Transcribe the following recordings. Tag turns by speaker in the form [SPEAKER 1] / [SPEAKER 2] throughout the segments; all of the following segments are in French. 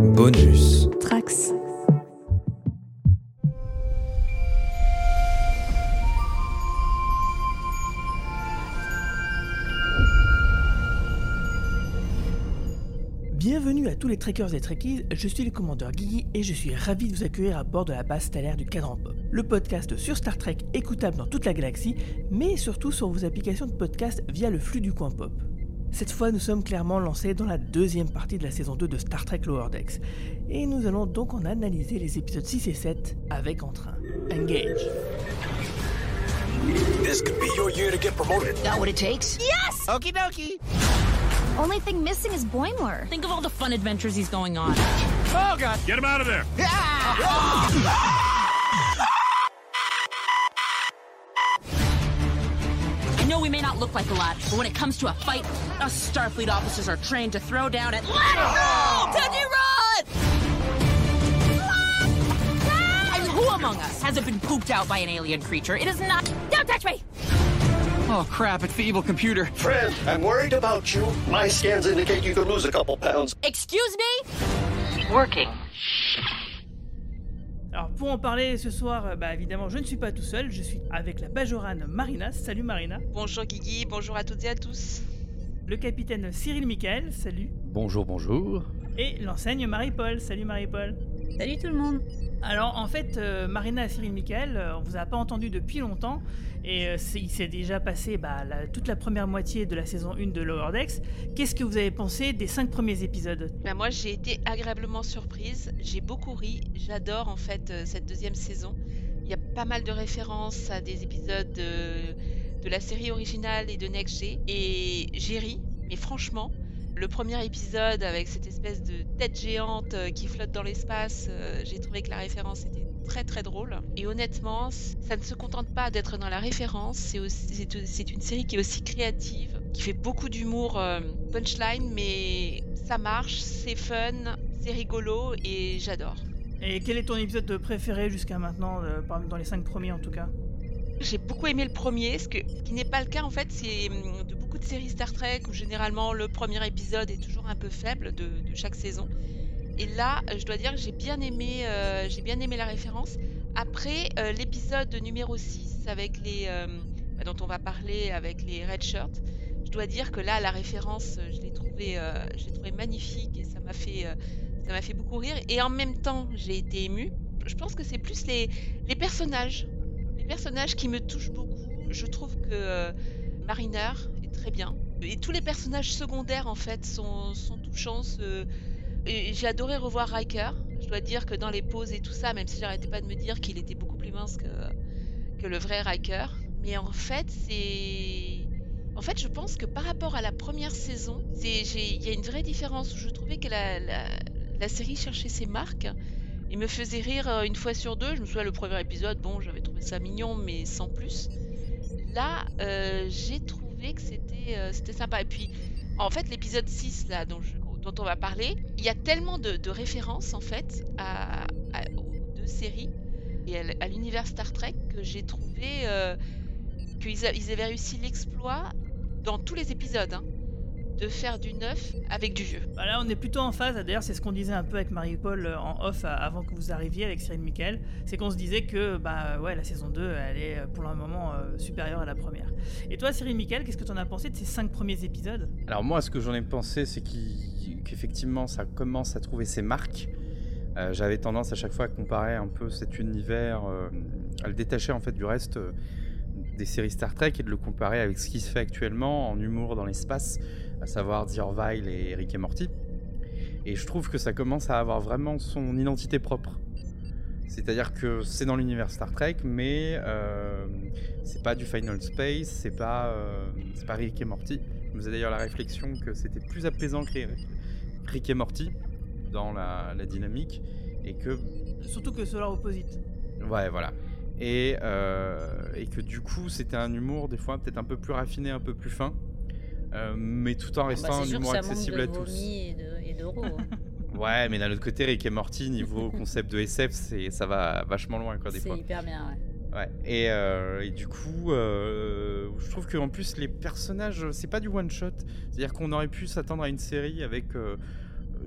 [SPEAKER 1] Bonus.
[SPEAKER 2] Trax.
[SPEAKER 3] Bienvenue à tous les trekkers et trekkies, je suis le commandeur Guigui et je suis ravi de vous accueillir à bord de la base stellaire du Cadran Pop, le podcast sur Star Trek écoutable dans toute la galaxie, mais surtout sur vos applications de podcast via le flux du coin pop. Cette fois, nous sommes clairement lancés dans la deuxième partie de la saison 2 de Star Trek Lower Decks, et nous allons donc en analyser les épisodes 6 et 7 avec entrain. Engage.
[SPEAKER 4] This could be your year to get promoted.
[SPEAKER 5] That what it takes?
[SPEAKER 6] Yes!
[SPEAKER 4] Okie dokie.
[SPEAKER 6] Only thing missing is Boimler.
[SPEAKER 5] Think of all the fun adventures he's going on.
[SPEAKER 4] Oh, God.
[SPEAKER 7] Get him out of there!
[SPEAKER 5] I look like a lot, but when it comes to a fight, us Starfleet officers are trained to throw down at. let it go! Teddy, run! I mean, who among us hasn't been pooped out by an alien creature? It is not. Don't touch me!
[SPEAKER 8] Oh crap, it's the evil computer.
[SPEAKER 9] Fred, I'm worried about you. My scans indicate you could lose a couple pounds.
[SPEAKER 5] Excuse me? Working.
[SPEAKER 3] Alors pour en parler ce soir, euh, bah évidemment je ne suis pas tout seul, je suis avec la Bajorane Marina, salut Marina,
[SPEAKER 10] Bonjour Guigui, bonjour à toutes et à tous.
[SPEAKER 3] le capitaine Cyril Michael, salut,
[SPEAKER 8] Bonjour, bonjour.
[SPEAKER 3] et l'enseigne Marie-Paul, salut Marie-Paul.
[SPEAKER 2] Salut tout le monde.
[SPEAKER 3] Alors en fait, euh, Marina et Cyril Michael, euh, on vous a pas entendu depuis longtemps, et euh, il s'est déjà passé bah, toute la première moitié de la saison 1 de Lower Decks. Qu'est-ce que vous avez pensé des 5 premiers épisodes?
[SPEAKER 10] Ben, moi j'ai été agréablement surprise, j'ai beaucoup ri, j'adore en fait euh, cette deuxième saison. Il y a pas mal de références à des épisodes de, de la série originale et de Next G, et j'ai ri, mais franchement, le premier épisode avec cette espèce de tête géante euh, qui flotte dans l'espace, euh, j'ai trouvé que la référence était très très drôle. Et honnêtement, ça ne se contente pas d'être dans la référence, c'est une série qui est aussi créative, qui fait beaucoup d'humour euh, punchline, mais ça marche, c'est fun, c'est rigolo et j'adore.
[SPEAKER 3] Et quel est ton épisode préféré jusqu'à maintenant, euh, dans les 5 premiers en tout cas?
[SPEAKER 10] J'ai beaucoup aimé le premier, ce, que, ce qui n'est pas le cas en fait, c'est hum, de de séries Star Trek où généralement le premier épisode est toujours un peu faible de, chaque saison. Et là, je dois dire que j'ai bien aimé, euh, la référence. Après euh, l'épisode numéro 6 avec les, euh, bah, dont on va parler avec les red shirts, je dois dire que là la référence, je l'ai trouvé, je l'ai trouvé magnifique et ça m'a fait, beaucoup rire. Et en même temps, j'ai été émue. Je pense que c'est plus les, personnages les personnages qui me touchent beaucoup. Je trouve que Mariner très bien. Et tous les personnages secondaires, en fait, sont, sont touchants. J'ai adoré revoir Riker. Je dois dire que dans les pauses et tout ça, même si j'arrêtais pas de me dire qu'il était beaucoup plus mince que, que le vrai Riker. Mais en fait, c'est... En fait, je pense que par rapport à la première saison, il y a une vraie différence où je trouvais que la, la, la série cherchait ses marques. Il me faisait rire euh, une fois sur deux. Je me souviens, le premier épisode, bon, j'avais trouvé ça mignon, mais sans plus. Là, euh, j'ai trouvé que c'était euh, c'était sympa. Et puis, en fait, l'épisode 6, là, dont, on va parler, il y a tellement de, références, en fait, à, aux deux séries et à, l'univers Star Trek que j'ai trouvé euh, qu'ils avaient réussi l'exploit dans tous les épisodes, hein, de faire du neuf avec du vieux.
[SPEAKER 3] Bah là, on est plutôt en phase. D'ailleurs, c'est ce qu'on disait un peu avec Marie-Paul euh, en off euh, avant que vous arriviez avec Cyril Michael. C'est qu'on se disait que bah ouais, la saison 2, elle est euh, pour le moment euh, supérieure à la première. Et toi, Cyril Michael, qu'est-ce que tu en as pensé de ces 5 premiers épisodes?
[SPEAKER 8] Alors moi, ce que j'en ai pensé, c'est qu'effectivement, ça commence à trouver ses marques. Euh, J'avais tendance à chaque fois à comparer un peu cet univers, euh, à le détacher en fait du reste euh, des séries Star Trek et de le comparer avec ce qui se fait actuellement en humour dans l'espace, à savoir The Orville et Rick et Morty. Et je trouve que ça commence à avoir vraiment son identité propre. C'est-à-dire que c'est dans l'univers Star Trek, mais euh, c'est pas du Final Space, c'est pas, euh, c'est pas Rick et Morty. Je me faisais d'ailleurs la réflexion que c'était plus apaisant que Rick et Morty dans la, la dynamique, et que
[SPEAKER 3] Surtout que Solar Opposite.
[SPEAKER 8] Ouais, voilà. Et, euh, et que du coup, c'était un humour, des fois, peut-être un peu plus raffiné, un peu plus fin, euh, mais tout en
[SPEAKER 2] Bah,
[SPEAKER 8] restant un
[SPEAKER 2] c'est
[SPEAKER 8] humour
[SPEAKER 2] ça
[SPEAKER 8] accessible à tous.
[SPEAKER 2] et de- et hein.
[SPEAKER 8] Ouais, mais d'un autre côté, Rick et Morty, niveau concept de SF, c'est, ça va vachement loin, quoi, des
[SPEAKER 2] C'est
[SPEAKER 8] fois.
[SPEAKER 2] hyper bien, ouais.
[SPEAKER 8] Ouais. Et, euh, et du coup, euh, je trouve qu'en plus, les personnages, c'est pas du one shot. C'est-à-dire qu'on aurait pu s'attendre à une série avec, euh,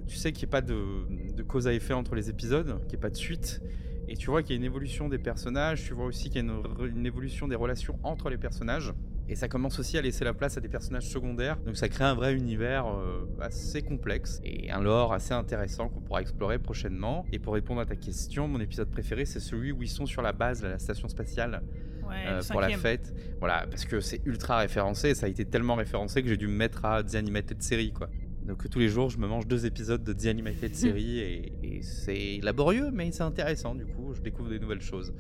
[SPEAKER 8] tu sais, qu'il n'y ait pas de, de cause à effet entre les épisodes, qu'il n'y ait pas de suite. Et tu vois qu'il y a une évolution des personnages, tu vois aussi qu'il y a une évolution des relations entre les personnages. Et ça commence aussi à laisser la place à des personnages secondaires. Donc ça crée un vrai univers euh, assez complexe et un lore assez intéressant qu'on pourra explorer prochainement. Et pour répondre à ta question, mon épisode préféré, c'est celui où ils sont sur la base, là, la station spatiale,
[SPEAKER 3] Ouais,
[SPEAKER 8] euh, pour la fête. Voilà, parce que c'est ultra référencé. Ça a été tellement référencé que j'ai dû me mettre à The Animated Series, quoi. Donc tous les jours, je me mange deux épisodes de The Animated Series et, et c'est laborieux, mais c'est intéressant. Du coup, je découvre des nouvelles choses.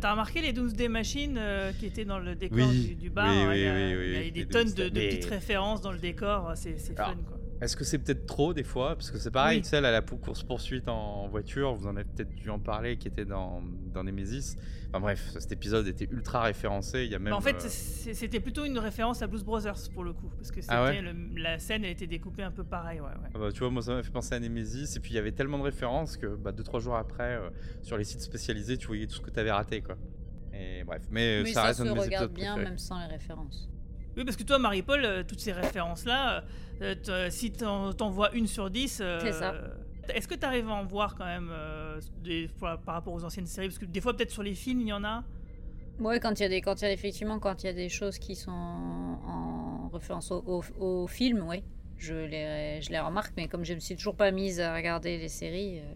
[SPEAKER 3] T'as remarqué les Doomsday Machines euh, qui étaient dans le décor
[SPEAKER 8] Oui,
[SPEAKER 3] du, du bar?
[SPEAKER 8] Oui,
[SPEAKER 3] hein,
[SPEAKER 8] oui,
[SPEAKER 3] Il y a,
[SPEAKER 8] oui,
[SPEAKER 3] il y a
[SPEAKER 8] oui,
[SPEAKER 3] des tonnes de, de petites références dans le décor, c'est fun quoi.
[SPEAKER 8] Est-ce que c'est peut-être trop des fois? Parce que c'est pareil,
[SPEAKER 3] Oui.
[SPEAKER 8] celle à la pou- course-poursuite en voiture, vous en avez peut-être dû en parler, qui était dans, dans Nemesis. Enfin bref, cet épisode était ultra référencé. Il y a même.
[SPEAKER 3] Bah, en fait,
[SPEAKER 8] euh,
[SPEAKER 3] c'était plutôt une référence à Blues Brothers pour le coup, parce que
[SPEAKER 8] Ah ouais?
[SPEAKER 3] le- la scène, elle était découpée un peu pareil, ouais, ouais.
[SPEAKER 8] ah bah, tu vois, moi ça m'a fait penser à Nemesis. Et puis il y avait tellement de références que bah, deux trois jours après, euh, sur les sites spécialisés, tu voyais tout ce que tu avais raté, quoi. Et bref, mais,
[SPEAKER 2] Mais
[SPEAKER 8] ça,
[SPEAKER 2] ça,
[SPEAKER 8] reste
[SPEAKER 2] se
[SPEAKER 8] un de mes
[SPEAKER 2] regarde bien
[SPEAKER 8] préférés.
[SPEAKER 2] même sans les références.
[SPEAKER 3] Oui, parce que toi, Marie-Paul, euh, toutes ces références-là, euh, t- si t'en t'en vois une sur dix, euh,
[SPEAKER 2] C'est ça.
[SPEAKER 3] Est-ce que tu arrives à en voir quand même euh, des, par, par rapport aux anciennes séries? Parce que des fois, peut-être sur les films, il y en a.
[SPEAKER 2] Ouais, quand il y a des, quand il y a effectivement, quand il y a des choses qui sont en référence au, au, au film, oui, je les, je les remarque. Mais comme je me suis toujours pas mise à regarder les séries, euh,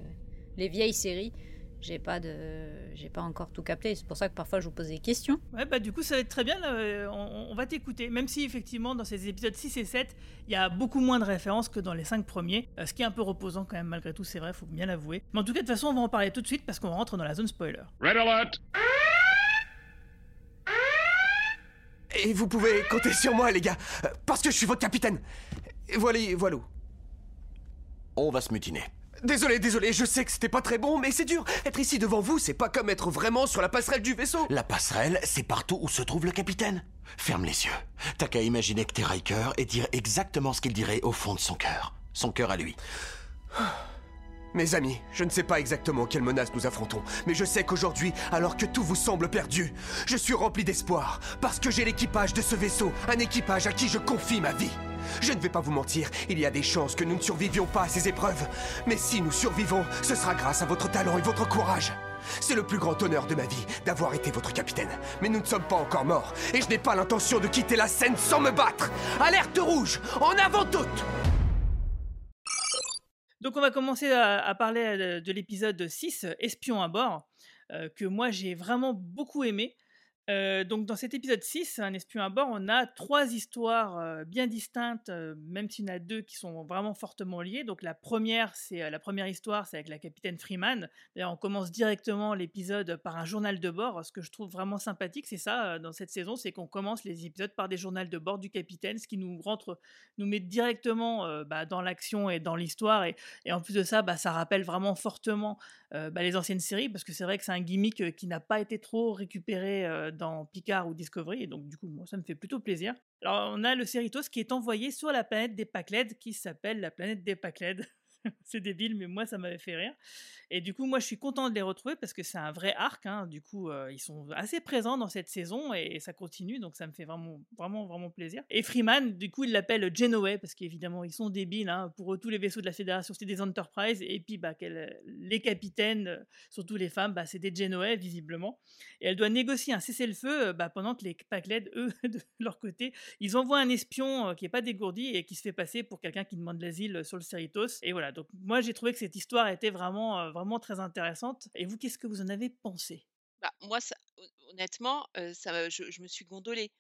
[SPEAKER 2] les vieilles séries, j'ai pas de, j'ai pas encore tout capté. C'est pour ça que parfois je vous pose des questions.
[SPEAKER 3] Ouais, bah du coup, ça va être très bien. là, euh, on, on va t'écouter. Même si, effectivement, dans ces épisodes 6 et 7, il y a beaucoup moins de références que dans les 5 premiers. euh, ce qui est un peu reposant quand même, malgré tout, c'est vrai, faut bien l'avouer. Mais en tout cas, de toute façon, on va en parler tout de suite parce qu'on rentre dans la zone spoiler.
[SPEAKER 4] Red alert!
[SPEAKER 1] Et vous pouvez compter sur moi, les gars, euh, parce que je suis votre capitaine. Et Voilà, voilà.
[SPEAKER 9] On va se mutiner.
[SPEAKER 1] Désolé, désolé, je sais que c'était pas très bon, mais c'est dur. Être ici devant vous, c'est pas comme être vraiment sur la passerelle du vaisseau.
[SPEAKER 9] La passerelle, c'est partout où se trouve le capitaine. Ferme les yeux. T'as qu'à imaginer que t'es Riker et dire exactement ce qu'il dirait au fond de son cœur. Son cœur à lui.
[SPEAKER 1] Mes amis, je ne sais pas exactement quelle menace nous affrontons, mais je sais qu'aujourd'hui, alors que tout vous semble perdu, je suis rempli d'espoir, parce que j'ai l'équipage de ce vaisseau, un équipage à qui je confie ma vie. Je ne vais pas vous mentir, il y a des chances que nous ne survivions pas à ces épreuves, mais si nous survivons, ce sera grâce à votre talent et votre courage. C'est le plus grand honneur de ma vie d'avoir été votre capitaine, mais nous ne sommes pas encore morts, et je n'ai pas l'intention de quitter la scène sans me battre. Alerte rouge, en avant toutes
[SPEAKER 3] Donc on va commencer à, parler euh, de l'épisode 6, Espion à bord, euh, que moi j'ai vraiment beaucoup aimé. Donc dans cet épisode 6, Un espion à bord, on a trois histoires bien distinctes, même s'il y en a deux qui sont vraiment fortement liées. Donc la première, c'est la première histoire, c'est avec la capitaine Freeman. On commence directement l'épisode par un journal de bord. Ce que je trouve vraiment sympathique, c'est ça dans cette saison, c'est qu'on commence les épisodes par des journaux de bord du capitaine, ce qui nous rentre, nous met directement bah, dans l'action et dans l'histoire. Et, et en plus de ça, bah, ça rappelle vraiment fortement euh, bah, les anciennes séries, parce que c'est vrai que c'est un gimmick euh, qui n'a pas été trop récupéré euh, dans Picard ou Discovery, et donc du coup, moi, ça me fait plutôt plaisir. Alors, on a le Cerritos qui est envoyé sur la planète des Pacled, qui s'appelle la planète des Pacled. c'est débile, mais moi, ça m'avait fait rire. Et du coup, moi, je suis content de les retrouver parce que c'est un vrai arc. hein. Du coup, euh, ils sont assez présents dans cette saison et, ça continue, donc ça me fait vraiment, vraiment, vraiment plaisir. Et Freeman, du coup, il l'appelle Genoway parce qu'évidemment, ils sont débiles. hein. Pour eux, tous les vaisseaux de la Fédération, c'est des Enterprise. Et puis, bah, les capitaines, surtout les femmes, bah, c'est des Genoway, visiblement. Et elle doit négocier un cessez-le-feu euh, bah, pendant que les Pacled, eux, de leur côté, ils envoient un espion euh, qui est pas dégourdi et qui se fait passer pour quelqu'un qui demande l'asile sur le Cerritos. Et voilà, donc moi j'ai trouvé que cette histoire était vraiment, euh, vraiment très intéressante. Et vous, qu'est-ce que vous en avez pensé?
[SPEAKER 10] Bah, moi, honnêtement, euh, ça, je, me suis gondolée.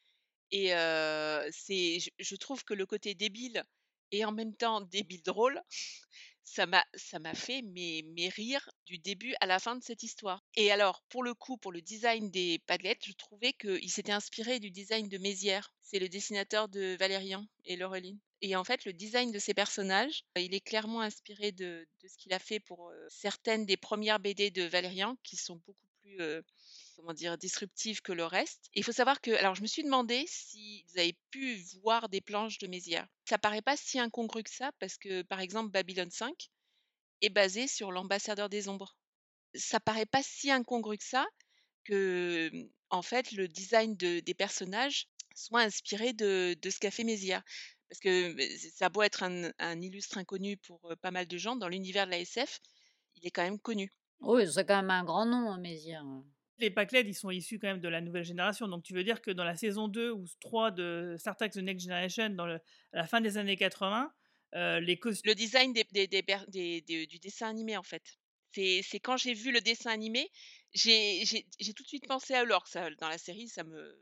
[SPEAKER 10] Et euh, c'est, je trouve que le côté débile et en même temps débile drôle, ça m'a, ça m'a fait mes, mes rires du début à la fin de cette histoire. Et alors, pour le coup, pour le design des Padlets, je trouvais qu'il s'était inspiré du design de Mézières. C'est le dessinateur de Valérian et Laureline. Et en fait, le design de ces personnages, il est clairement inspiré de, de ce qu'il a fait pour euh, certaines des premières BD de Valérian, qui sont beaucoup plus, euh, comment dire, disruptives que le reste. Il faut savoir que, alors je me suis demandé si vous avez pu voir des planches de Mézières. Ça paraît pas si incongru que ça, parce que par exemple, Babylone 5 est basé sur l'ambassadeur des ombres. Ça paraît pas si incongru que ça que, en fait, le design de- des personnages soit inspiré de, de ce qu'a fait Mézières. Parce que ça a être un, illustre inconnu pour euh, pas mal de gens dans l'univers de la SF, il est quand même connu.
[SPEAKER 2] Oui, c'est quand même un grand nom, Mézières.
[SPEAKER 3] Les Pacled, ils sont issus quand même de la nouvelle génération. Donc tu veux dire que dans la saison 2 ou 3 de Star Trek The Next Generation, dans le, à la fin des années 80, euh, les costumes.
[SPEAKER 10] Le design des, des- des du dessin animé, en fait. C'est quand j'ai vu le dessin animé, j'ai tout de suite pensé à Lorx. Dans la série, ça me.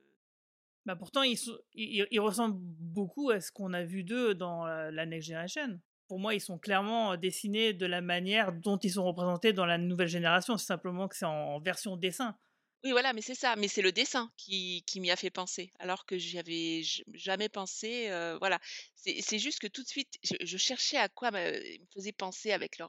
[SPEAKER 3] Bah pourtant, ils, sont- ils, ils ressemblent beaucoup à ce qu'on a vu d'eux dans la, la Next Generation. Pour moi, ils sont clairement dessinés de la manière dont ils sont représentés dans la nouvelle génération. C'est simplement que c'est en, version dessin.
[SPEAKER 10] Oui, voilà, mais c'est ça. Mais c'est le dessin qui, qui m'y a fait penser, alors que j'y avais jamais pensé. euh, voilà, c'est juste que tout de suite, je, je cherchais à quoi me, ils me faisait penser avec leur,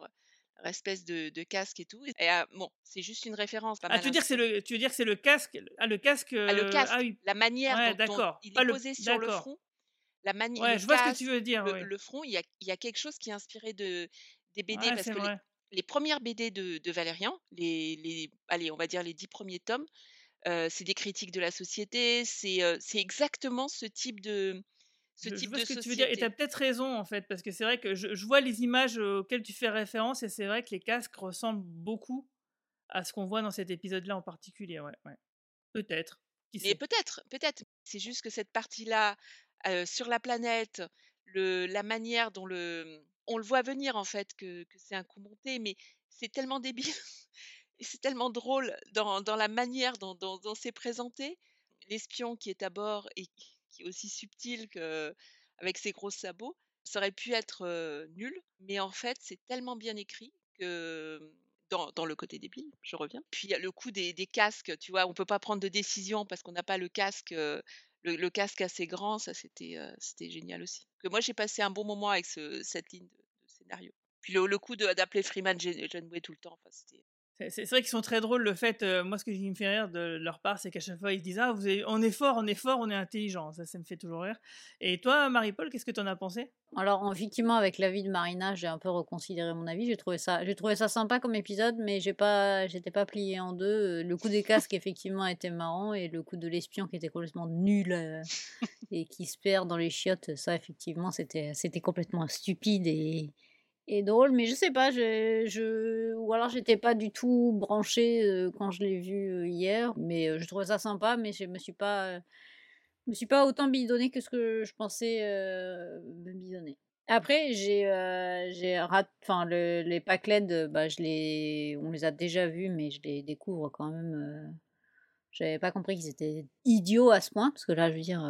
[SPEAKER 10] leur espèce de, de casque et tout. Et euh, bon, c'est juste une référence. pas
[SPEAKER 3] Ah,
[SPEAKER 10] mal
[SPEAKER 3] tu veux dire c'est le, tu veux dire c'est le casque Ah, le casque.
[SPEAKER 10] Ah, le
[SPEAKER 3] euh,
[SPEAKER 10] casque,
[SPEAKER 3] Ah oui.
[SPEAKER 10] la manière
[SPEAKER 3] Ouais,
[SPEAKER 10] dont, il
[SPEAKER 3] Pas
[SPEAKER 10] est
[SPEAKER 3] le-
[SPEAKER 10] posé sur le front, la manière,
[SPEAKER 3] Ouais, je vois ce que tu veux dire.
[SPEAKER 10] le, front, il y a, il y a quelque chose qui est inspiré de, des BD
[SPEAKER 3] Ouais,
[SPEAKER 10] parce que les, les premières BD de, de Valérian, les, les, allez, on va dire les dix premiers tomes, euh, c'est des critiques de la société, c'est euh, exactement ce type de, ce
[SPEAKER 3] Je, vois
[SPEAKER 10] de
[SPEAKER 3] ce que tu veux dire. Et tu as peut-être raison, en fait, parce que c'est vrai que je, je vois les images auxquelles tu fais référence et c'est vrai que les casques ressemblent beaucoup à ce qu'on voit dans cet épisode-là en particulier. Ouais, ouais. Peut-être.
[SPEAKER 10] Mais peut-être, peut-être. C'est juste que cette partie-là, sur la planète, la manière dont le, on le voit venir en fait, que, c'est un coup monté, mais c'est tellement débile et c'est tellement drôle dans, la manière dont, c'est présenté. L'espion qui est à bord et qui est aussi subtil que avec ses gros sabots, ça aurait pu être nul, mais en fait c'est tellement bien écrit que dans, dans le côté débile, je reviens. Puis le coup des, casques, tu vois, on peut pas prendre de décision parce qu'on n'a pas le casque, le, casque assez grand, ça c'était c'était génial aussi. Que moi j'ai passé un bon moment avec ce- cette ligne de, scénario. Puis le, coup d'appeler Freeman Gen- Janeway tout le temps, enfin, c'était
[SPEAKER 3] C'est vrai qu'ils sont très drôles. Le fait, euh, moi, ce qui me fait rire de leur part, c'est qu'à chaque fois, ils se disent Ah, vous avez- on est fort, on est fort, on est intelligent. Ça, ça me fait toujours rire. Et toi, Marie-Paul, qu'est-ce que tu en as pensé?
[SPEAKER 2] Alors, effectivement, avec l'avis de Marina, j'ai un peu reconsidéré mon avis. J'ai trouvé ça, j'ai trouvé ça sympa comme épisode, mais j'ai pas, j'étais pas plié en deux. Euh, Le coup des casques, effectivement, était marrant, et le coup de l'espion qui était complètement nul euh, et qui se perd dans les chiottes, ça, effectivement, c'était, c'était complètement stupide et, et drôle. Mais je sais pas, je, je, ou alors j'étais pas du tout branchée euh, quand je l'ai vu euh, hier, mais euh, je trouvais ça sympa, mais je me suis pas. euh, me suis pas autant bidonné que ce que je pensais me bidonner. Après, j'ai j'ai rat... enfin le, les Pacled, euh, bah je les on les a déjà vus mais je les découvre quand même j'avais pas compris qu'ils étaient idiots à ce point parce que là je veux dire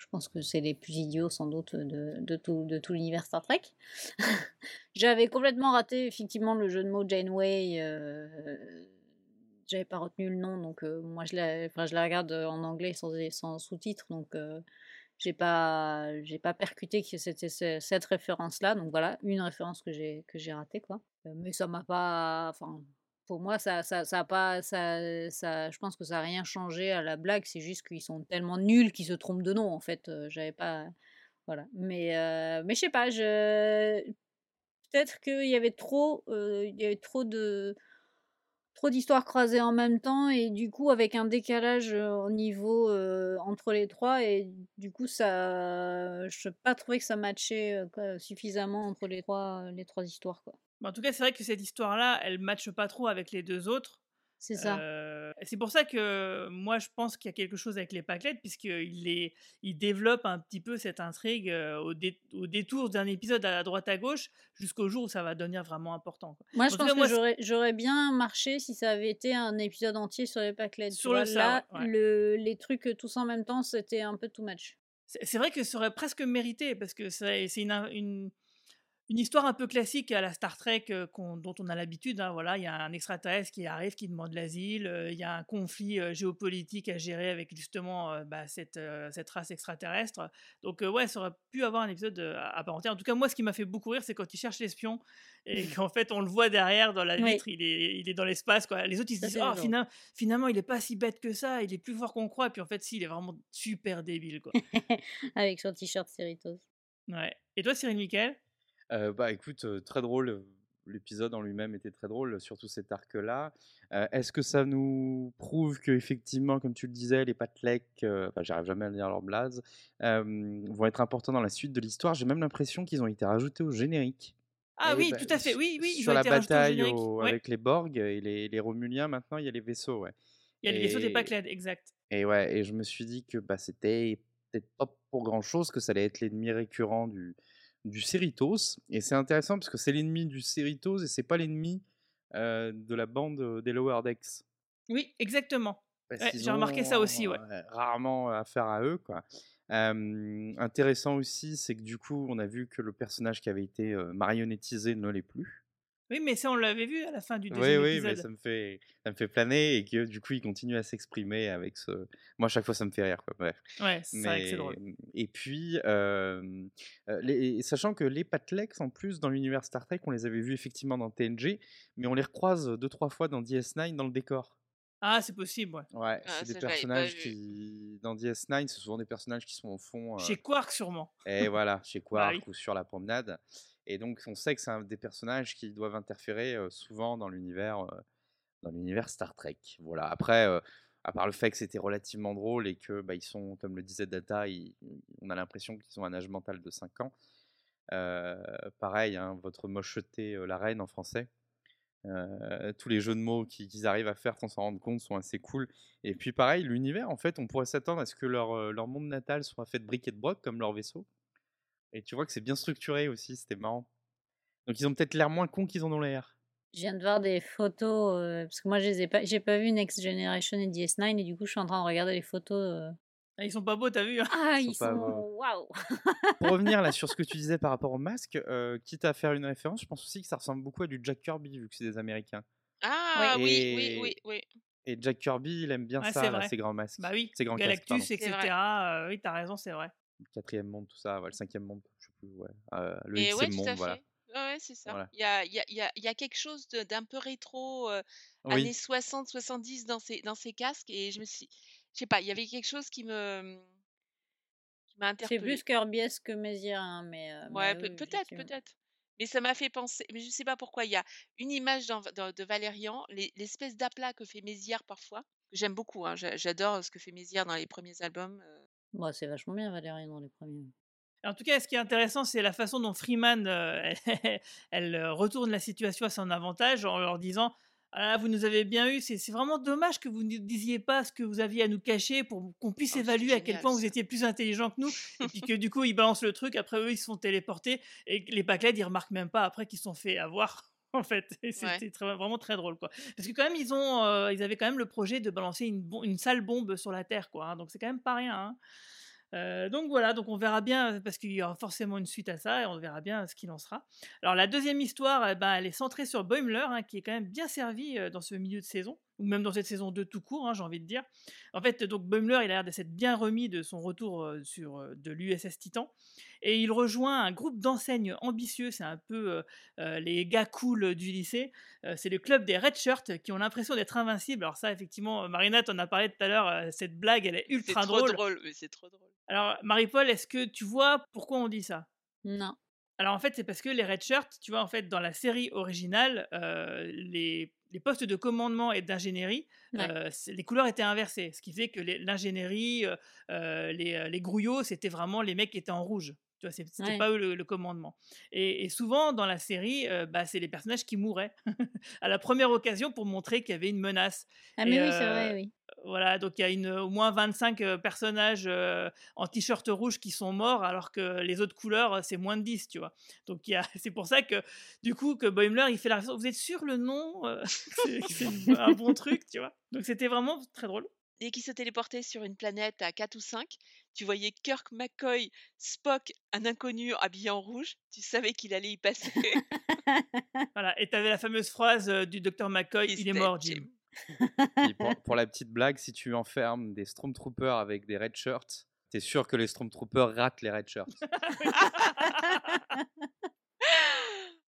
[SPEAKER 2] je pense que c'est les plus idiots sans doute de, tout de tout l'univers Star Trek. J'avais complètement raté effectivement le jeu de mots Janeway euh, j'avais pas retenu le nom, donc euh, moi je la, je la regarde en anglais sans, sans sous-titres, donc euh, j'ai pas, pas percuté que c'était ce- cette référence-là, donc voilà, une référence que j'ai que j'ai ratée quoi. Mais ça m'a pas, enfin, pour moi ça, ça, ça a pas, ça, ça, je pense que ça a rien changé à la blague, c'est juste qu'ils sont tellement nuls qu'ils se trompent de nom en fait. euh, J'avais pas, voilà. Mais euh, mais je sais pas, peut-être qu'il y avait trop, euh, il y avait trop de trop d'histoires croisées en même temps et du coup avec un décalage au niveau entre les trois et du coup ça je n'ai pas trouvé que ça matchait suffisamment entre les trois les trois histoires quoi.
[SPEAKER 3] En tout cas, c'est vrai que cette histoire-là, elle matche pas trop avec les deux autres.
[SPEAKER 2] C'est ça.
[SPEAKER 3] Euh, c'est pour ça que moi, je pense qu'il y a quelque chose avec les Paclettes, puisqu'il les, il développe un petit peu cette intrigue euh, au, dé- au détour d'un épisode à droite à gauche, jusqu'au jour où ça va devenir vraiment important. quoi.
[SPEAKER 2] Moi
[SPEAKER 3] En
[SPEAKER 2] je pense
[SPEAKER 3] cas,
[SPEAKER 2] que j'aurais j'aurais bien marché si ça avait été un épisode entier sur les Pacled.
[SPEAKER 3] Sur le ça,
[SPEAKER 2] là
[SPEAKER 3] ouais, ouais.
[SPEAKER 2] le, les trucs euh, tous en même temps c'était un peu too much.
[SPEAKER 3] C'est c'est vrai que ça aurait presque mérité, parce que c'est c'est une, une, une histoire un peu classique à la Star Trek euh, dont on a l'habitude. hein, voilà, il y a un extraterrestre qui arrive, qui demande l'asile, euh, il y a un conflit euh, géopolitique à gérer avec justement bah, cette, cette race extraterrestre. Donc ouais, ça aurait pu avoir un épisode à part entière. En tout cas, moi, ce qui m'a fait beaucoup rire, c'est quand il cherche l'espion et qu'en fait, on le voit derrière dans la
[SPEAKER 2] Oui.
[SPEAKER 3] vitre, il, est, il est dans l'espace. quoi. Les autres, ils se disent, oh, finalement, finalement, il est pas si bête que ça, il est plus fort qu'on croit. Et puis en fait, si, il est vraiment super débile. Quoi.
[SPEAKER 2] Avec son t-shirt Cerritos.
[SPEAKER 3] Ouais. Et toi, Cyril
[SPEAKER 8] Euh, bah écoute, très drôle. L'épisode en lui-même était très drôle, surtout cet arc-là. Est-ce que ça nous prouve que effectivement, comme tu le disais, les Patlek, euh, enfin, j'arrive jamais à lire leur blase, euh, vont être importants dans la suite de l'histoire? J'ai même l'impression qu'ils ont été rajoutés au générique.
[SPEAKER 3] Ah oui,
[SPEAKER 8] bah,
[SPEAKER 3] tout à fait. Oui, oui, ils
[SPEAKER 8] Sur
[SPEAKER 3] ont
[SPEAKER 8] la
[SPEAKER 3] été rajoutés au
[SPEAKER 8] bataille
[SPEAKER 3] Ouais.
[SPEAKER 8] avec les Borg et les, les Romuliens, maintenant, il y a les vaisseaux, ouais.
[SPEAKER 3] Il y a les vaisseaux des Pacled, exact.
[SPEAKER 8] Et ouais, et je me suis dit que bah, c'était peut-être pas pour grand-chose, que ça allait être l'ennemi récurrent du, du Cerritos. Et c'est intéressant parce que c'est l'ennemi du Cerritos et c'est pas l'ennemi euh, de la bande euh, des Lower Decks.
[SPEAKER 3] Oui, exactement. Ouais, j'ai remarqué ça aussi, ouais.
[SPEAKER 8] euh, rarement affaire à eux, quoi. Euh, intéressant aussi, c'est que du coup, on a vu que le personnage qui avait été euh, marionnettisé ne l'est plus.
[SPEAKER 3] Oui, mais ça, on l'avait vu à la fin du
[SPEAKER 8] Oui,
[SPEAKER 3] deuxième
[SPEAKER 8] oui,
[SPEAKER 3] épisode.
[SPEAKER 8] mais ça me fait, ça me fait planer et que du coup, il continue à s'exprimer avec ce. Moi, à chaque fois, ça me fait rire, quoi. Bref.
[SPEAKER 3] Ouais, c'est vrai que c'est drôle.
[SPEAKER 8] Et puis, euh, les- sachant que les Patlex, en plus, dans l'univers Star Trek, on les avait vus effectivement dans TNG, mais on les recroise deux, trois fois dans DS9 dans le décor.
[SPEAKER 3] Ah, c'est possible, ouais.
[SPEAKER 8] Ouais,
[SPEAKER 10] Ah,
[SPEAKER 8] c'est des personnages qui, dans DS9, c'est souvent des personnages qui sont au fond. euh,
[SPEAKER 3] Chez Quark, sûrement.
[SPEAKER 8] et voilà, chez
[SPEAKER 3] Bah
[SPEAKER 8] Quark
[SPEAKER 3] oui.
[SPEAKER 8] ou sur la promenade. Et donc, on sait que c'est un des personnages qui doivent interférer souvent dans l'univers, dans l'univers Star Trek. Voilà. Après, à part le fait que c'était relativement drôle et que bah, ils sont, comme le disait Data, on a l'impression qu'ils ont un âge mental de 5 ans. Pareil, hein, votre mocheté, la reine en français. Tous les jeux de mots qu'ils arrivent à faire sans s'en rendre compte sont assez cool. Et puis pareil, l'univers, en fait, on pourrait s'attendre à ce que leur, leur monde natal soit fait de briques et de broc comme leur vaisseau. Et tu vois que c'est bien structuré aussi, c'était marrant. Donc ils ont peut-être l'air moins cons qu'ils en ont l'air.
[SPEAKER 2] Je viens de voir des photos, euh, parce que moi, je les ai pas, j'ai pas vu Next Generation et DS9, et du coup, je suis en train de regarder les photos. euh.
[SPEAKER 3] Ah, ils sont pas beaux, t'as vu hein
[SPEAKER 2] Ah,
[SPEAKER 8] Ils
[SPEAKER 2] ils
[SPEAKER 8] sont.
[SPEAKER 2] Waouh!
[SPEAKER 8] Pour revenir là sur ce que tu disais par rapport au masque, euh, quitte à faire une référence, je pense aussi que ça ressemble beaucoup à du Jack Kirby vu que c'est des Américains.
[SPEAKER 10] Ah oui,
[SPEAKER 8] Et-
[SPEAKER 10] oui, oui, oui.
[SPEAKER 8] Et Jack Kirby, il aime bien
[SPEAKER 3] Ouais,
[SPEAKER 8] ça, là, ses grands masques.
[SPEAKER 3] Bah oui,
[SPEAKER 8] Ses grands casques.
[SPEAKER 3] Galactus, etc.
[SPEAKER 10] Vrai.
[SPEAKER 3] euh, oui, t'as raison, c'est vrai.
[SPEAKER 8] Le quatrième monde, tout ça, ouais, le cinquième monde, je sais plus, ouais. Euh, le
[SPEAKER 10] Et
[SPEAKER 8] Xème
[SPEAKER 10] ouais, tout
[SPEAKER 8] monde,
[SPEAKER 10] à
[SPEAKER 8] voilà.
[SPEAKER 10] fait. Ouais, ouais, c'est ça.
[SPEAKER 8] Voilà.
[SPEAKER 10] Il y a, il y, a, il y, a, il y a quelque chose d'un peu rétro, euh,
[SPEAKER 8] Oui.
[SPEAKER 10] années 60, 70 dans ces, dans ces casques. Et je me suis. Je sais pas, il y avait quelque chose qui me. qui m'a
[SPEAKER 2] C'est
[SPEAKER 10] interpellée.
[SPEAKER 2] plus Kirbyesque que Mézières, hein, mais. euh,
[SPEAKER 10] Ouais,
[SPEAKER 2] oui,
[SPEAKER 10] peut-être, peut-être. Mais ça m'a fait penser, mais je sais pas pourquoi, il y a une image dans- dans- de Valérian, les- l'espèce d'aplat que fait Mézières parfois, que j'aime beaucoup, hein, j'a- j'adore ce que fait Mézières dans les premiers albums. euh.
[SPEAKER 2] Bon, c'est vachement bien, Valérie, dans les premiers.
[SPEAKER 3] En tout cas, ce qui est intéressant, c'est la façon dont Freeman euh, elle, elle, euh, retourne la situation à son avantage en leur disant ah, vous nous avez bien eu, c'est vraiment dommage que vous ne disiez pas ce que vous aviez à nous cacher pour qu'on puisse
[SPEAKER 10] Oh, c'est
[SPEAKER 3] évaluer à quel point vous étiez plus intelligent que nous. et puis que du coup, ils balancent le truc, après eux, ils se font téléporter et les Pacled, ils remarquent même pas après qu'ils se sont fait avoir. En fait, et c'était
[SPEAKER 10] Ouais.
[SPEAKER 3] vraiment très drôle, quoi. Parce que quand même, ils ont, euh, ils avaient quand même le projet de balancer une, sale bombe sur la Terre, quoi. hein. donc c'est quand même pas rien. hein. Euh, donc voilà, donc on verra bien, parce qu'il y aura forcément une suite à ça, et on verra bien ce qu'il en sera. Alors la deuxième histoire, eh ben, elle est centrée sur Boimler, hein, qui est quand même bien servi euh, dans ce milieu de saison, ou même dans cette saison 2 tout court, hein, j'ai envie de dire. En fait, donc Boimler, il a l'air de s'être bien remis de son retour euh, sur, euh, de l'USS Titan, et il rejoint un groupe d'enseignes ambitieux, c'est un peu euh, les gars cool du lycée, Euh, c'est le club des Red Shirts qui ont l'impression d'être invincibles. Alors ça, effectivement, Marina, t'en as parlé tout à l'heure, euh, cette blague, elle est
[SPEAKER 10] C'est
[SPEAKER 3] ultra
[SPEAKER 10] trop
[SPEAKER 3] drôle.
[SPEAKER 10] drôle, mais c'est trop drôle.
[SPEAKER 3] Alors, Marie-Paul, est-ce que tu vois pourquoi on dit ça?
[SPEAKER 2] Non.
[SPEAKER 3] Alors, en fait, c'est parce que les red shirts, tu vois, en fait, dans la série originale, euh, les, les postes de commandement et d'ingénierie,
[SPEAKER 2] Ouais.
[SPEAKER 3] euh, les couleurs étaient inversées. Ce qui fait que l'ingénierie, euh, euh, les, les grouillots, c'était vraiment les mecs qui étaient en rouge. Tu vois, c'était
[SPEAKER 2] Ouais.
[SPEAKER 3] pas eux le, le commandement. Et, et souvent, dans la série, euh, bah, c'est les personnages qui mouraient à la première occasion pour montrer qu'il y avait une menace.
[SPEAKER 2] Ah,
[SPEAKER 3] Et,
[SPEAKER 2] mais oui, c'est vrai, oui.
[SPEAKER 3] Voilà, donc il y a une, au moins 25 euh, personnages euh, en t-shirt rouge qui sont morts, alors que les autres couleurs, euh, c'est moins de 10, tu vois. Donc c'est pour ça que, du coup, que Boimler, il fait la. Vous êtes sûr le nom euh, C'est un bon truc, tu vois. Donc c'était vraiment très drôle.
[SPEAKER 10] Dès qu'il se téléportait sur une planète à 4 ou 5, tu voyais Kirk, McCoy, Spock, un inconnu habillé en rouge, tu savais qu'il allait y passer.
[SPEAKER 3] Voilà, et tu avais la fameuse phrase du docteur McCoy, il est mort, Jim.
[SPEAKER 8] Pour, pour la petite blague, si tu enfermes des Stormtroopers avec des red shirts, t'es sûr que les Stormtroopers ratent les red shirts.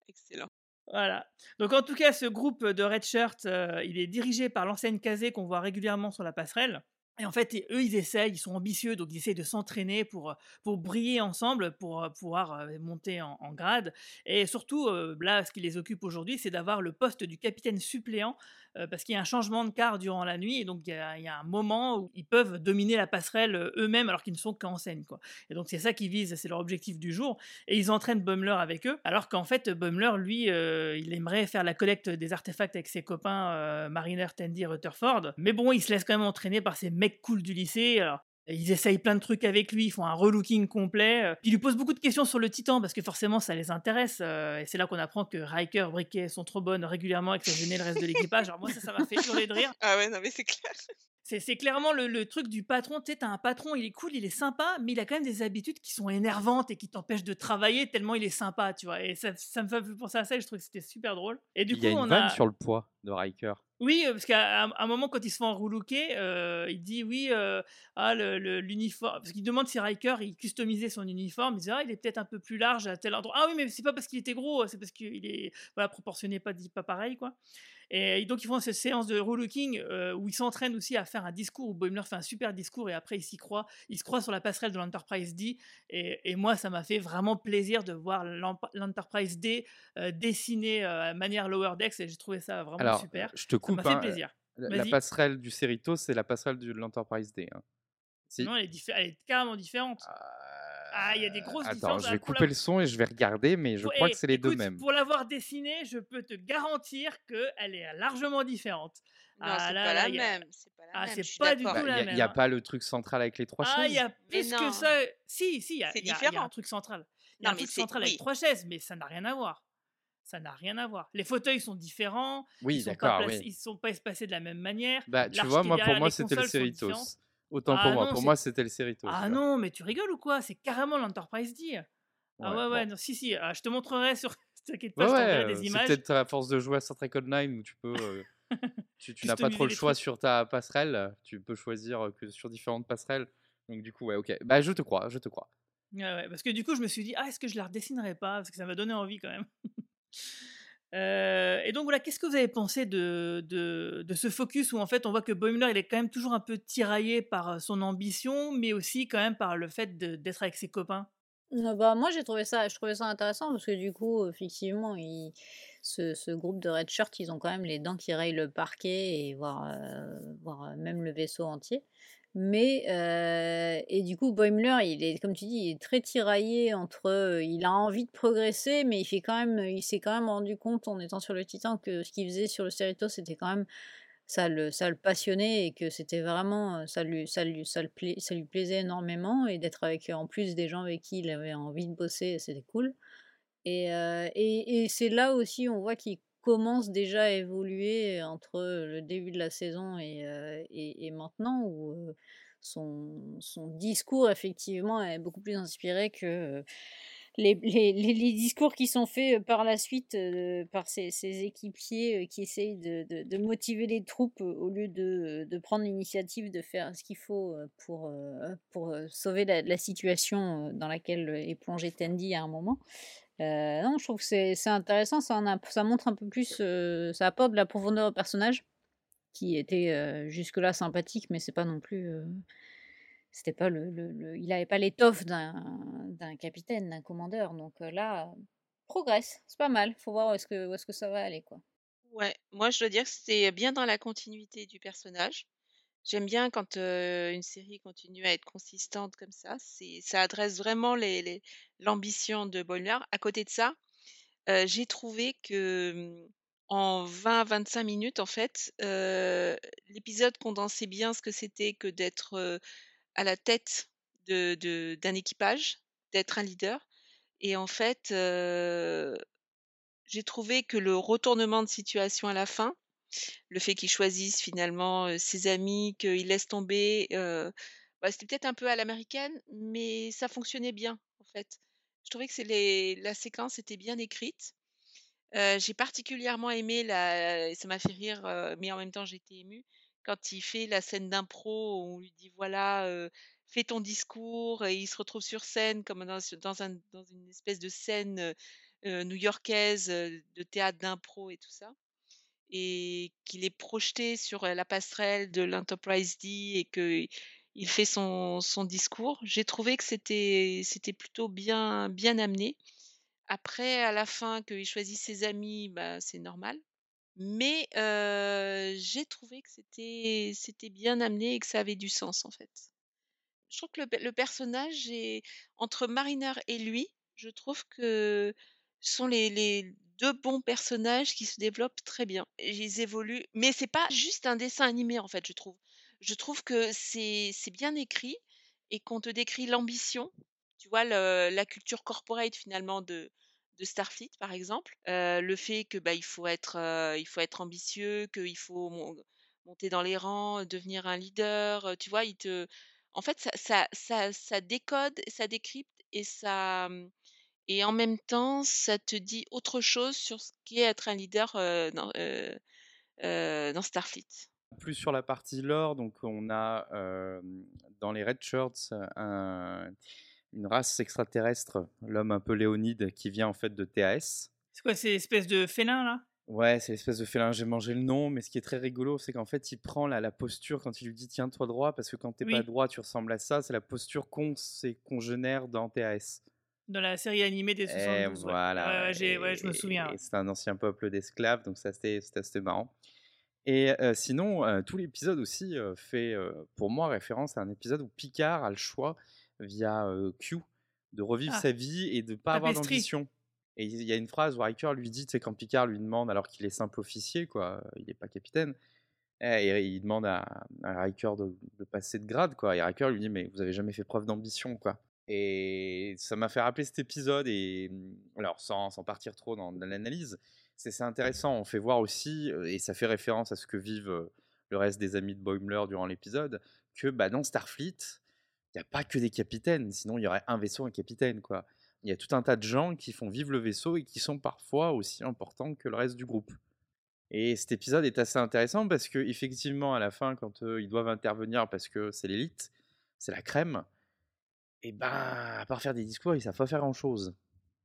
[SPEAKER 10] Excellent.
[SPEAKER 3] Voilà. Donc en tout cas, ce groupe de Red Shirt, euh, il est dirigé par l'enseigne Kazé qu'on voit régulièrement sur la passerelle. Et en fait, eux, ils essayent, ils sont ambitieux, donc ils essayent de s'entraîner pour, pour briller ensemble, pour euh, pouvoir euh, monter en, en grade. Et surtout, euh, là, ce qui les occupe aujourd'hui, c'est d'avoir le poste du capitaine suppléant, euh, parce qu'il y a un changement de quart durant la nuit, et donc il y, a, un moment où ils peuvent dominer la passerelle euh, eux-mêmes, alors qu'ils ne sont qu'en scène. Et donc c'est ça qu'ils visent, c'est leur objectif du jour. Et ils entraînent Bummler avec eux, alors qu'en fait, Bummler, lui, euh, il aimerait faire la collecte des artefacts avec ses copains Mariner, Tandy Rutherford. Mais bon, il se laisse quand même entraîner par ces mecs cool du lycée. Ils essayent plein de trucs avec lui, ils font un relooking complet. euh. Ils lui posent beaucoup de questions sur le Titan parce que forcément ça les intéresse. euh, Et c'est là qu'on apprend que Riker, Briquet sont trop bonnes régulièrement et que ça gênait le reste de l'équipage. Alors moi ça, ça m'a fait hurler de rire.
[SPEAKER 10] Ah ouais, non, mais c'est clair.
[SPEAKER 3] C'est clairement le, le truc du patron. Tu sais, t'as un patron, il est cool, il est sympa, mais il a quand même des habitudes qui sont énervantes et qui t'empêchent de travailler tellement il est sympa, tu vois. Et ça, ça me fait penser à ça et je trouve que c'était super drôle. Et du
[SPEAKER 8] Il
[SPEAKER 3] coup,
[SPEAKER 8] y a une
[SPEAKER 3] on
[SPEAKER 8] vanne
[SPEAKER 3] a.
[SPEAKER 8] sur le poids de Riker.
[SPEAKER 3] Oui, euh, parce qu'à un, moment, quand il se fait enroulouquer, euh, il dit oui, euh, ah, l'uniforme. Parce qu'il demande si Riker, il customisait son uniforme. Il dit, ah, il est peut-être un peu plus large à tel endroit. Ah oui, mais c'est pas parce qu'il était gros, c'est parce qu'il est voilà, proportionné, pas, pas pareil, quoi. Et donc, ils font cette séance de relooking euh, où ils s'entraînent aussi à faire un discours, où Boimler fait un super discours et après, il s'y croit. Il se croit sur la passerelle de l'Enterprise D. Et, et moi, ça m'a fait vraiment plaisir de voir l'Enterprise D euh, dessiné euh, à manière Lower Decks et j'ai trouvé ça vraiment
[SPEAKER 8] Alors,
[SPEAKER 3] super.
[SPEAKER 8] je te
[SPEAKER 3] Ça
[SPEAKER 8] coupe.
[SPEAKER 3] m'a fait
[SPEAKER 8] hein,
[SPEAKER 3] plaisir.
[SPEAKER 8] La, passerelle du Cerritos, c'est la passerelle de l'Enterprise D. hein. Si.
[SPEAKER 3] Non, elle est, elle est carrément différente. Ah, il y a des grosses
[SPEAKER 8] Attends,
[SPEAKER 3] différences.
[SPEAKER 8] je
[SPEAKER 3] Ah,
[SPEAKER 8] vais couper
[SPEAKER 3] la-
[SPEAKER 8] le son et je vais regarder, mais je crois que c'est les deux mêmes.
[SPEAKER 3] Pour l'avoir dessinée, je peux te garantir qu'elle est largement différente.
[SPEAKER 10] Non,
[SPEAKER 3] Ah,
[SPEAKER 10] c'est
[SPEAKER 3] là,
[SPEAKER 10] pas
[SPEAKER 3] là,
[SPEAKER 10] la
[SPEAKER 3] il a-
[SPEAKER 10] même. C'est pas la
[SPEAKER 3] Ah,
[SPEAKER 10] même.
[SPEAKER 3] c'est
[SPEAKER 10] je suis
[SPEAKER 3] pas du tout
[SPEAKER 8] Il
[SPEAKER 3] la
[SPEAKER 8] n'y a,
[SPEAKER 3] même,
[SPEAKER 8] y a
[SPEAKER 3] hein.
[SPEAKER 8] pas le truc central avec les trois
[SPEAKER 3] Ah, il y
[SPEAKER 8] chaises.
[SPEAKER 3] a plus que ça. Si, si, il y a,
[SPEAKER 10] C'est
[SPEAKER 3] il y a- il y a
[SPEAKER 10] différent.
[SPEAKER 3] un truc central. Il y
[SPEAKER 10] Non,
[SPEAKER 3] a un truc
[SPEAKER 10] c'est-
[SPEAKER 3] central avec
[SPEAKER 10] oui.
[SPEAKER 3] trois chaises, mais ça n'a rien à voir. Ça n'a rien à voir. Les fauteuils sont différents.
[SPEAKER 8] Oui,
[SPEAKER 3] ils sont
[SPEAKER 8] d'accord,
[SPEAKER 3] pas placés-
[SPEAKER 8] oui.
[SPEAKER 3] Ils sont pas espacés de la même manière.
[SPEAKER 8] Bah, tu vois, moi, pour moi, c'était le Cerritos. Autant
[SPEAKER 3] Ah
[SPEAKER 8] pour moi.
[SPEAKER 3] non,
[SPEAKER 8] pour
[SPEAKER 3] c'est-
[SPEAKER 8] moi, c'était le Cerritos.
[SPEAKER 3] Ah non, mais tu rigoles ou quoi? C'est carrément l'Enterprise D. Ah ouais, ouais,
[SPEAKER 8] bon.
[SPEAKER 3] non, si, si, ah, je te montrerai sur. T'inquiète pas, je
[SPEAKER 8] ouais, euh,
[SPEAKER 3] des
[SPEAKER 8] c'est
[SPEAKER 3] images.
[SPEAKER 8] peut-être à force de jouer à Star Trek Online où tu peux. euh, tu tu n'as pas trop le choix
[SPEAKER 3] trucs.
[SPEAKER 8] sur ta passerelle. Tu peux choisir que sur différentes passerelles. Donc, du coup, ouais, ok. Bah, je te crois, je te crois.
[SPEAKER 3] Ouais, ouais, parce que du coup, je me suis dit, ah, est-ce que je la redessinerai pas? Parce que ça m'a donné envie quand même. Euh, et donc voilà, qu'est-ce que vous avez pensé de, de, ce focus où en fait on voit que Boimler il est quand même toujours un peu tiraillé par euh, son ambition, mais aussi quand même par le fait d'être avec ses copains?
[SPEAKER 2] Euh, bah, moi, j'ai trouvé ça, ça intéressant parce que du coup, effectivement, ce, ce groupe de red shirts, ils ont quand même les dents qui rayent le parquet et voire, euh, voire même le vaisseau entier. Mais euh, et du coup, Boimler, il est, comme tu dis, il est très tiraillé entre, euh, il a envie de progresser, mais il fait quand même, il s'est quand même rendu compte en étant sur le Titan que ce qu'il faisait sur le Cerritos, c'était quand même ça le, ça le passionnait et que c'était vraiment, euh, ça lui, ça lui, ça le pla- ça lui plaisait énormément et d'être avec en plus des gens avec qui il avait envie de bosser, c'était cool. Et, et, et c'est là aussi on voit qu'il commence déjà à évoluer entre le début de la saison et, maintenant où son, discours effectivement est beaucoup plus inspiré que les, discours qui sont faits par la suite par ses équipiers qui essayent de, motiver les troupes au lieu de, prendre l'initiative de faire ce qu'il faut pour, sauver la, situation dans laquelle est plongé Tandy à un moment. Euh, non, je trouve que c'est intéressant, ça, montre un peu plus, euh, ça apporte de la profondeur au personnage qui était euh, jusque-là sympathique, mais c'est pas non plus. c'était pas le, il avait pas l'étoffe d'un d'un capitaine, d'un commandeur. Donc là, progresse, c'est pas mal. Faut voir où est-ce que, ça va aller, quoi.
[SPEAKER 10] Ouais, moi je dois dire que c'est bien dans la continuité du personnage. J'aime bien quand une série continue à être consistante comme ça. Ça adresse vraiment l'ambition de Boimler. À côté de ça, j'ai trouvé que hum, en 20-25 minutes, en fait, l'épisode condensait bien ce que c'était que d'être à la tête d'un équipage, d'être un leader. Et en fait, j'ai trouvé que le retournement de situation à la fin, le fait qu'il choisisse finalement ses amis, qu'il laisse tomber, bah, c'était peut-être un peu à l'américaine, mais ça fonctionnait bien en fait. Je trouvais que la séquence était bien écrite. J'ai particulièrement aimé la, ça m'a fait rire, mais en même temps j'étais émue quand il fait la scène d'impro où on lui dit voilà, fais ton discours et il se retrouve sur scène comme dans, dans, un, dans une espèce de scène euh, new-yorkaise de théâtre d'impro et tout ça. Et qu'il est projeté sur la passerelle de l'Enterprise D et que il fait son, son discours. J'ai trouvé que c'était plutôt bien bien amené. Après, à la fin, qu'il choisisse ses amis, bah, c'est normal. Mais j'ai trouvé que c'était c'était bien amené et que ça avait du sens, en fait. Je trouve que le le personnage est entre Mariner et lui, je trouve que ce sont les les 2 bons personnages qui se développent très bien. Ils évoluent mais c'est pas juste un dessin animé, en fait, je trouve. Je trouve que c'est bien écrit et qu'on te décrit l'ambition, tu vois? La culture corporate finalement de Starfleet, par exemple. Heu, le fait que, bah, il faut être, heu, il faut être ambitieux, qu'il faut mon monter dans les rangs, devenir un leader, tu vois? Il te en fait, ça ça ça ça décode, ça décrypte et ça, et en même temps, ça te dit autre chose sur ce qu'est être un leader, heu, dans, heu heu, dans Starfleet?
[SPEAKER 8] Plus sur la partie lore, donc on a, dans les Red Shirts, un une race extraterrestre, l'homme un peu léonide qui vient en fait de TAS.
[SPEAKER 3] C'est quoi, ces espèces de félins là?
[SPEAKER 8] Ouais, c'est l'espèce de félin, j'ai mangé le nom, mais ce qui est très rigolo, c'est qu'en fait, il prend la, la posture quand il lui dit tiens-toi droit, parce que quand t'es
[SPEAKER 3] Oui.
[SPEAKER 8] pas droit, tu ressembles à ça, c'est la posture qu'ont ses congénères dans TAS.
[SPEAKER 3] Dans la série animée des
[SPEAKER 8] Et
[SPEAKER 3] 72. ouais.
[SPEAKER 8] Eh, voilà.
[SPEAKER 3] Ouais, j'ai- ouais, je me
[SPEAKER 8] et-
[SPEAKER 3] souviens.
[SPEAKER 8] et C'est un ancien peuple d'esclaves, donc ça c'était assez marrant. Et euh, sinon, euh, tout l'épisode aussi euh, fait, pour moi, référence à un épisode où Picard a le choix, via Q, de revivre
[SPEAKER 3] Ah.
[SPEAKER 8] sa vie et de pas avoir d'ambition. Et il y a une phrase où Riker lui dit, tu sais, quand Picard lui demande, alors qu'il est simple officier, quoi, il n'est pas capitaine, eh, et il demande à, à Riker de, de passer de grade, quoi. Et Riker lui dit, mais vous avez jamais fait preuve d'ambition, quoi. Et ça m'a fait rappeler cet épisode, et hum, alors sans, partir trop dans, l'analyse, c'est intéressant. On fait voir aussi, et ça fait référence à ce que vivent le reste des amis de Boimler durant l'épisode, que bah, dans Starfleet, il n'y a pas que des capitaines, sinon il y aurait un vaisseau, un capitaine, quoi. Il y a tout un tas de gens qui font vivre le vaisseau et qui sont parfois aussi importants que le reste du groupe. Et cet épisode est assez intéressant parce que effectivement, à la fin, quand ils doivent intervenir parce que c'est l'élite, c'est la crème, et ben, à part faire des discours, ils savent pas faire grand-chose.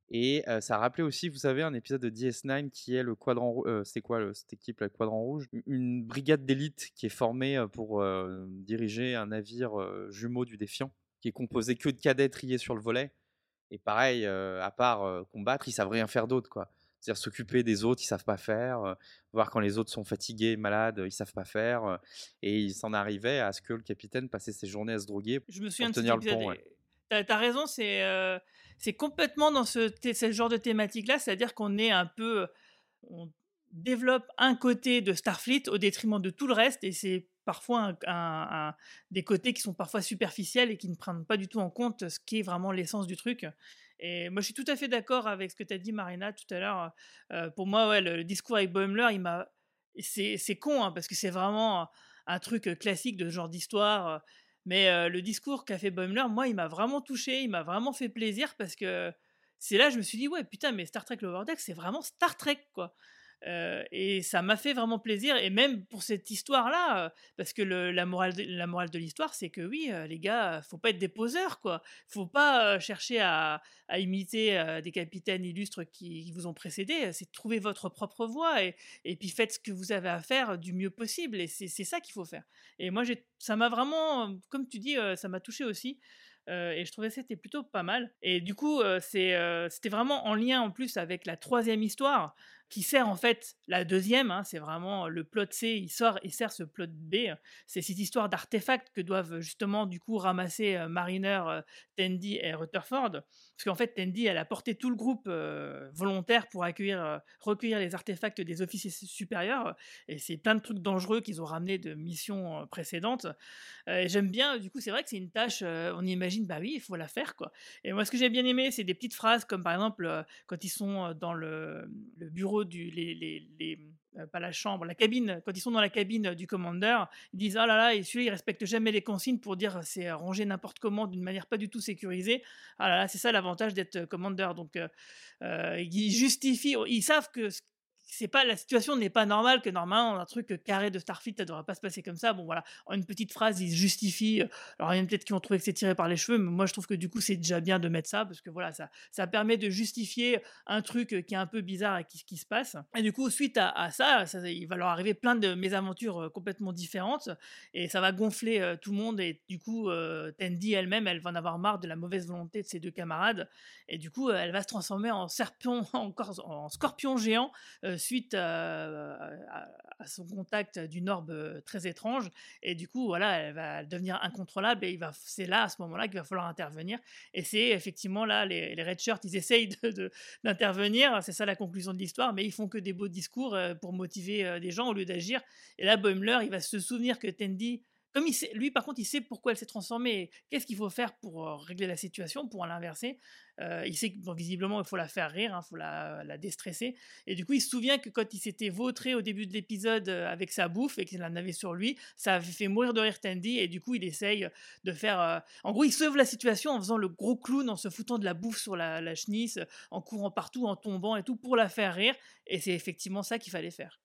[SPEAKER 8] Et euh, ça a rappelé aussi, vous savez, un épisode de DS9 qui est le quadrant, euh, c'est quoi le- cette équipe, le quadrant rouge? Une brigade d'élite qui est formée pour euh, diriger un navire jumeau du Défiant, qui est composé que de cadets triés sur le volet. Et pareil, à part combattre, ils savent rien faire d'autre, quoi. C'est-à-dire s'occuper des autres, ils savent pas faire. voir quand les autres sont fatigués, malades, ils savent pas faire. et il s'en arrivait à ce que le capitaine passait ses journées à se droguer
[SPEAKER 3] Je me souviens
[SPEAKER 8] pour tenir le pont. ouais.
[SPEAKER 3] T'as as raison, c'est euh, c'est complètement dans ce, genre de thématique-là, c'est-à-dire qu'on est un peu, on développe un côté de Starfleet au détriment de tout le reste, et c'est parfois des côtés qui sont parfois superficiels et qui ne prennent pas du tout en compte ce qui est vraiment l'essence du truc. Et moi, je suis tout à fait d'accord avec ce que tu as dit, Marina, tout à l'heure. Euh, pour moi, ouais, le, discours avec Boimler, c'est con, hein, parce que c'est vraiment un truc classique de ce genre d'histoire. Mais le discours qu'a fait Boimler, moi, il m'a vraiment touché, il m'a vraiment fait plaisir parce que c'est là, je me suis dit, ouais, putain, mais Star Trek Lower Deck, c'est vraiment Star Trek, quoi. Euh, et ça m'a fait vraiment plaisir, et même pour cette histoire-là, euh, parce que la morale de, l'histoire, c'est que oui, euh, les gars, faut pas être des poseurs, quoi. Faut pas chercher à, imiter des capitaines illustres qui, vous ont précédé, c'est trouver votre propre voie, et, puis faites ce que vous avez à faire du mieux possible, et c'est ça qu'il faut faire. Et moi, ça m'a vraiment, comme tu dis, ça m'a touché aussi. et je trouvais que c'était plutôt pas mal. Et du coup, c'était vraiment en lien en plus avec la troisième histoire, qui sert en fait la deuxième. hein, c'est vraiment le plot C, il sort, il sert ce plot B. C'est cette histoire d'artefacts que doivent justement du coup ramasser Mariner, euh, Tandy et Rutherford. Parce qu'en fait, Tandy, elle a porté tout le groupe volontaire pour accueillir, recueillir les artefacts des officiers supérieurs. Et c'est plein de trucs dangereux qu'ils ont ramenés de missions précédentes. Et j'aime bien, du coup, c'est vrai que c'est une tâche, on imagine, bah oui, il faut la faire, quoi. Et moi, ce que j'ai bien aimé, c'est des petites phrases comme par exemple, quand ils sont dans le bureau euh, pas la chambre, la cabine, quand ils sont dans la cabine du commandeur, ils disent Ah là là, et celui-là, il respecte jamais les consignes pour dire c'est rangé n'importe comment d'une manière pas du tout sécurisée. Ah là là, c'est ça l'avantage d'être commandeur. Donc, euh, euh, ils justifient, ils savent que ce c'est pas la situation n'est pas normale que normalement un truc carré de Starfleet ça devrait pas se passer comme ça. Bon voilà en une petite phrase ils justifient alors il y en a peut-être qui ont trouvé que c'est tiré par les cheveux mais moi je trouve que du coup c'est déjà bien de mettre ça parce que voilà ça ça permet de justifier un truc qui est un peu bizarre et qui, se passe. Et du coup suite à, ça, il va leur arriver plein de mésaventures complètement différentes et ça va gonfler tout le monde et du coup Tandy elle-même elle va en avoir marre de la mauvaise volonté de ses deux camarades et du coup elle va se transformer en serpent encore en scorpion géant suite à, son contact d'une orbe très étrange. Et du coup, voilà, elle va devenir incontrôlable et va, c'est là, à ce moment-là, qu'il va falloir intervenir. Et c'est effectivement là, les, les Red Shirts, ils essayent d'intervenir. C'est ça la conclusion de l'histoire, mais ils font que des beaux discours pour motiver des gens au lieu d'agir. Et là, Boimler, il va se souvenir que Tandy lui, par contre, il sait pourquoi elle s'est transformée. Qu'est-ce qu'il faut faire pour régler la situation, pour l'inverser Il sait que visiblement, il faut la faire rire, il hein, faut la, la, déstresser. Et du coup, il se souvient que quand il s'était vautré au début de l'épisode avec sa bouffe et qu'il en avait sur lui, ça avait fait mourir de rire Tandy. Et du coup, il essaye de faire. En gros, il sauve la situation en faisant le gros clown, en se foutant de la bouffe sur la, la chenisse, en courant partout, en tombant et tout, pour la faire rire. Et c'est effectivement ça qu'il fallait faire.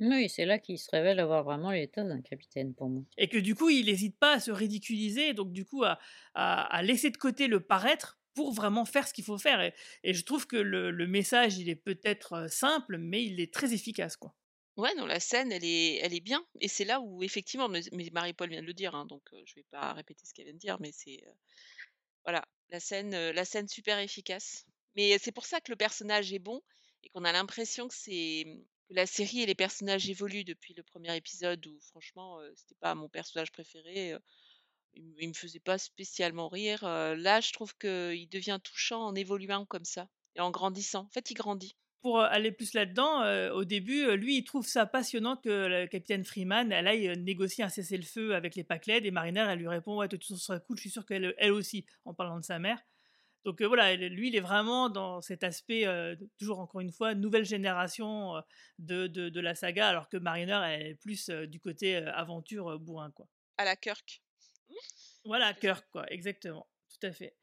[SPEAKER 2] Oui, c'est là qu'il se révèle avoir vraiment l'état d'un capitaine pour moi.
[SPEAKER 3] Et que du coup, il n'hésite pas à se ridiculiser, donc du coup à, à, laisser de côté le paraître pour vraiment faire ce qu'il faut faire. Et, je trouve que le, le, message, il est peut-être simple, mais il est très efficace, quoi.
[SPEAKER 10] Ouais, non, la scène, elle est, elle est bien. Et c'est là où, effectivement, mais, Marie-Paul vient de le dire, hein, donc je vais pas répéter ce qu'elle vient de dire, mais c'est. voilà, la scène, la scène super efficace. Mais c'est pour ça que le personnage est bon et qu'on a l'impression que c'est la série et les personnages évoluent depuis le premier épisode où franchement c'était pas mon personnage préféré il, me faisait pas spécialement rire là je trouve qu'il devient touchant en évoluant comme ça et en grandissant en fait il grandit
[SPEAKER 3] pour aller plus là-dedans, au début, lui, il trouve ça passionnant que le capitaine Freeman, elle aille négocier un cessez-le-feu avec les Pacled, et Mariner, elle lui répond, ouais, tout ça serait cool, je suis sûr qu'elle elle aussi, en parlant de sa mère. Donc voilà, lui, il est vraiment dans cet aspect, toujours encore une fois, nouvelle génération de, de, la saga, alors que Mariner, elle est plus du côté aventure bourrin, quoi.
[SPEAKER 10] À la Kirk.
[SPEAKER 3] Voilà, Kirk, quoi, exactement. Tout à fait.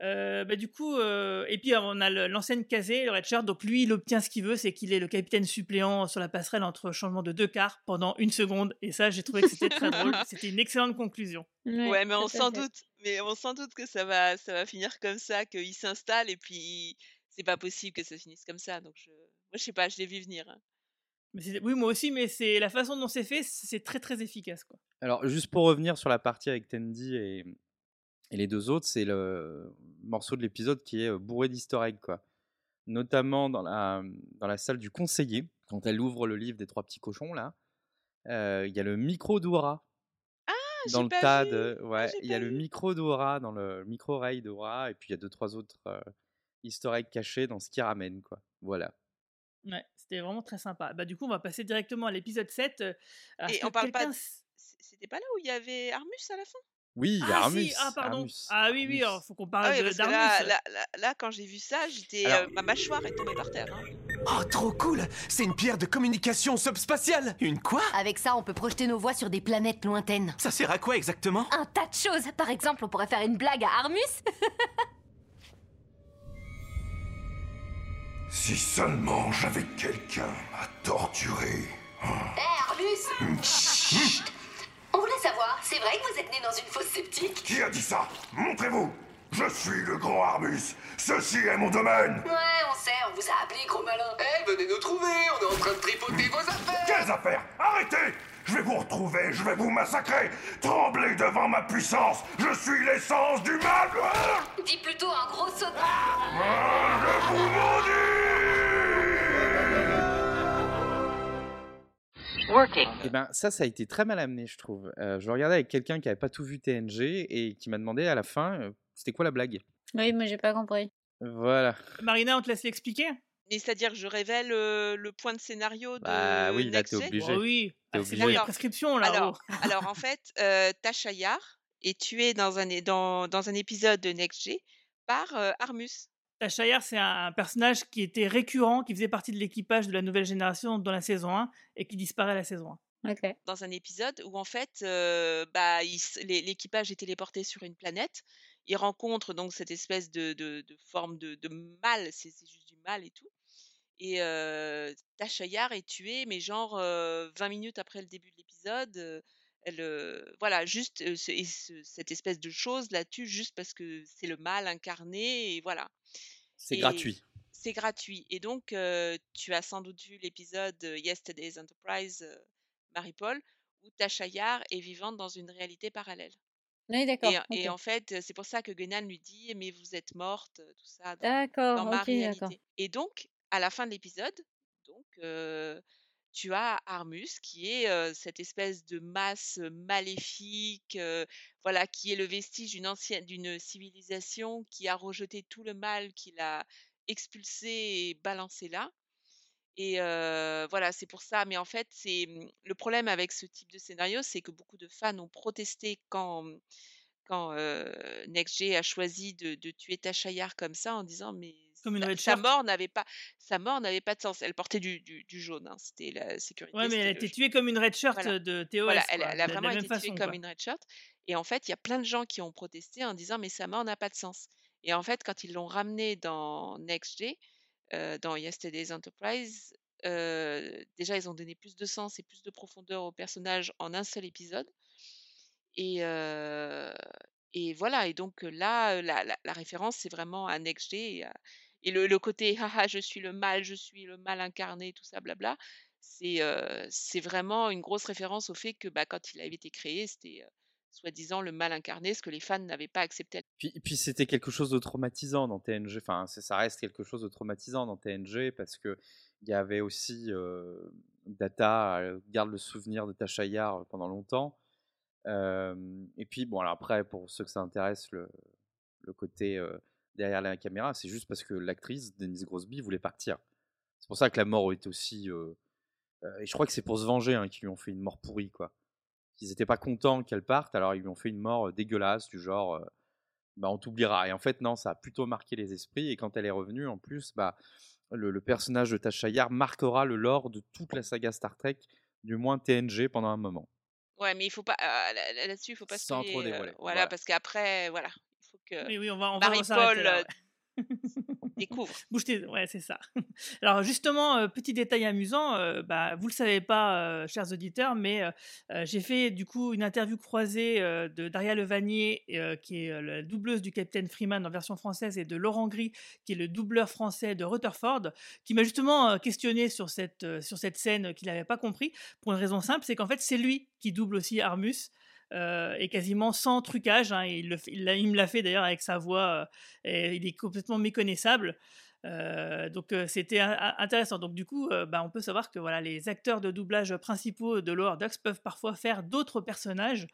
[SPEAKER 3] bah, du coup, et puis on a l'enseigne casée, le Redshirt. Donc lui, il obtient ce qu'il veut, c'est qu'il est le capitaine suppléant sur la passerelle entre changement de deux quarts pendant une seconde. Et ça, j'ai trouvé que c'était très drôle. C'était une excellente conclusion.
[SPEAKER 10] Ouais, mais on s'en doute mais on s'en doute que ça va, ça va finir comme ça, qu'il s'installe et puis c'est pas possible que ça finisse comme ça. Donc je, moi je sais pas, je l'ai vu venir. Hein.
[SPEAKER 3] Mais oui, moi aussi, mais c'est la façon dont c'est fait, c'est très très efficace quoi.
[SPEAKER 8] Alors juste pour revenir sur la partie avec Tandy et, et les deux autres, c'est le morceau de l'épisode qui est bourré d'easter eggs quoi. Notamment dans la, dans la salle du conseiller, quand elle ouvre le livre des trois petits cochons là, il y a le micro d'Oura dans le tas de. Ah, ouais, il y a le micro d'Aura, dans le micro-oreille d'Aura, et puis il y a deux, trois autres euh, easter eggs cachés dans ce qui ramène, quoi. Voilà.
[SPEAKER 3] Ouais, c'était vraiment très sympa. Bah, du coup, on va passer directement à l'épisode 7.
[SPEAKER 10] et on parle pas. C'était pas là où il y avait Armus à la fin?
[SPEAKER 8] Oui,
[SPEAKER 3] ah,
[SPEAKER 8] Armus.
[SPEAKER 3] Ah, pardon. ah oui, oui, il faut qu'on parle
[SPEAKER 10] ah,
[SPEAKER 3] d'Armus.
[SPEAKER 10] Là, là, là, quand j'ai vu ça, j'étais, euh, ma mâchoire est tombée par terre. Hein.
[SPEAKER 1] Oh, trop cool C'est une pierre de communication subspatiale Une quoi?
[SPEAKER 7] Avec ça, on peut projeter nos voix sur des planètes lointaines.
[SPEAKER 1] Ça sert à quoi exactement?
[SPEAKER 7] Un tas de choses. Par exemple, on pourrait faire une blague à Armus.
[SPEAKER 11] si seulement j'avais quelqu'un à torturer.
[SPEAKER 7] Hé, Armus Chut on voulait savoir, c'est vrai que vous êtes né dans une fosse sceptique
[SPEAKER 11] Qui a dit ça? Montrez-vous! Je suis le grand Arbus. Ceci est mon domaine.
[SPEAKER 7] Ouais, on sait, on vous a appelé gros malin.
[SPEAKER 12] Eh, venez nous trouver, on est en train de tripoter vos affaires.
[SPEAKER 11] Quelles affaires? Arrêtez! Je vais vous retrouver, je vais vous massacrer. Tremblez devant ma puissance. Je suis l'essence du mal.
[SPEAKER 7] Dis plutôt un gros saut
[SPEAKER 11] ah, Je vous maudis
[SPEAKER 8] Et eh ben ça, ça a été très mal amené, je trouve. Euh, je regardais avec quelqu'un qui avait pas tout vu TNG et qui m'a demandé à la fin, euh, c'était quoi la blague?
[SPEAKER 2] Oui, moi j'ai pas compris.
[SPEAKER 8] Voilà.
[SPEAKER 3] Marina, on te laisse l'expliquer?
[SPEAKER 10] C'est-à-dire que je révèle le point de scénario de
[SPEAKER 8] Bah oui, là t'es obligé.
[SPEAKER 3] Oh oui,
[SPEAKER 8] t'es
[SPEAKER 3] c'est la prescription là.
[SPEAKER 10] Alors, alors en fait, euh, Tasha Yar est tuée dans un, dans, dans un épisode de Next G par Armus.
[SPEAKER 3] Tashayar, c'est un, personnage qui était récurrent, qui faisait partie de l'équipage de la nouvelle génération dans la saison 1 et qui disparaît à la saison
[SPEAKER 2] 1.
[SPEAKER 10] Dans un épisode où en fait, euh, bah, l'équipage est téléporté sur une planète. Il rencontre donc cette espèce de, de, forme de, mal, c'est juste du mal et tout. Et euh, Tasha Yar est tuée, mais genre euh, 20 minutes après le début de l'épisode, euh, elle, voilà, juste ce- et ce- cette espèce de chose la tue juste parce que c'est le mal incarné, et voilà.
[SPEAKER 8] C'est gratuit.
[SPEAKER 10] C'est gratuit. Et donc, tu as sans doute vu l'épisode Yesterday's Enterprise, Marie-Paul, où Tasha Yar est vivante dans une réalité parallèle.
[SPEAKER 2] Oui,
[SPEAKER 10] Et,
[SPEAKER 2] d'accord.
[SPEAKER 10] et en fait, c'est pour ça que Gunan lui dit, mais vous êtes morte, tout ça, dans, dans ma réalité. Et donc, à la fin de l'épisode, donc, euh, tu as Armus qui est cette espèce de masse maléfique, voilà, qui est le vestige d'une ancienne, d'une civilisation qui a rejeté tout le mal qu'il a expulsé et balancé là. Et voilà, c'est pour ça. Mais en fait, c'est mmh, le problème avec ce type de scénario, c'est que beaucoup de fans ont protesté quand mmh, quand a choisi de, de tuer Tasha Yar comme ça en disant mais
[SPEAKER 3] Comme une
[SPEAKER 10] sa, mort n'avait pas sa mort n'avait pas de sens. Elle portait du, du, du jaune, hein, C'était la sécurité.
[SPEAKER 3] Ouais, mais elle a été tuée comme une red shirt
[SPEAKER 10] Voilà.
[SPEAKER 3] de TOS,
[SPEAKER 10] Voilà, elle, a vraiment été tuée comme
[SPEAKER 3] quoi.
[SPEAKER 10] une red shirt. Et en fait, il y a plein de gens qui ont protesté en disant mais sa mort n'a pas de sens. Et en fait, quand ils l'ont ramenée dans NextG, euh, dans Yesterday's Enterprise, euh, déjà ils ont donné plus de sens et plus de profondeur au personnage en un seul épisode. Et, euh, et voilà, et donc euh, là, euh, la, la- la référence, c'est vraiment à. Et, à- et le, côté haha, je suis le mal, je suis le mal incarné, tout ça, blabla, c'est vraiment une grosse référence au fait que bah, quand il avait été créé, c'était soi-disant le mal incarné, ce que les fans n'avaient pas accepté.
[SPEAKER 8] Puis, puis c'était quelque chose de traumatisant dans TNG. Enfin, ça reste quelque chose de traumatisant dans TNG parce que il y avait aussi euh, Data garde le souvenir de Tasha Yar pendant longtemps. Et puis bon, alors après pour ceux que ça intéresse, le, le côté derrière la caméra, c'est juste parce que l'actrice Denise Grosby voulait partir. C'est pour ça que la mort est aussi. euh, euh, et je crois que c'est pour se venger hein, qu'ils lui ont fait une mort pourrie quoi. Ils n'étaient pas contents qu'elle parte, alors ils lui ont fait une mort euh, dégueulasse du genre. euh, bah, on t'oubliera. Et en fait, non, ça a plutôt marqué les esprits. Et quand elle est revenue, en plus, bah, le, le personnage de Tasha Yar marquera le lore de toute la saga Star Trek, du moins TNG, pendant un moment.
[SPEAKER 10] Ouais, mais il faut pas euh, là- là- là-dessus, il faut pas
[SPEAKER 8] Sans
[SPEAKER 10] spoiler,
[SPEAKER 8] trop
[SPEAKER 10] euh,
[SPEAKER 8] dévoiler,
[SPEAKER 10] voilà,
[SPEAKER 8] voilà.
[SPEAKER 10] parce qu'après, voilà, que
[SPEAKER 3] Oui, oui, on va, on va
[SPEAKER 10] Marie-Paul
[SPEAKER 3] là.
[SPEAKER 10] euh,
[SPEAKER 3] ouais.
[SPEAKER 10] découvre.
[SPEAKER 3] Bouge tes... Ouais, c'est ça. Alors justement, euh, petit détail amusant, euh, bah, vous le savez pas, euh, chers auditeurs, mais j'ai fait du coup une interview croisée de Daria Levanier, qui est la doubleuse du Capitaine Freeman en version française, et de Laurent Gris, qui est le doubleur français de Rutherford, qui m'a justement questionné sur cette, sur cette scène qu'il n'avait pas compris, pour une raison simple, c'est qu'en fait c'est lui qui double aussi Armus. Euh, et quasiment sans trucage. hein, il, il me l'a fait d'ailleurs avec sa voix, euh, il est complètement méconnaissable. Euh, donc euh, c'était intéressant. Donc du coup, euh, bah, on peut savoir que voilà, les acteurs de doublage principaux de Lower Ducks peuvent parfois faire d'autres personnages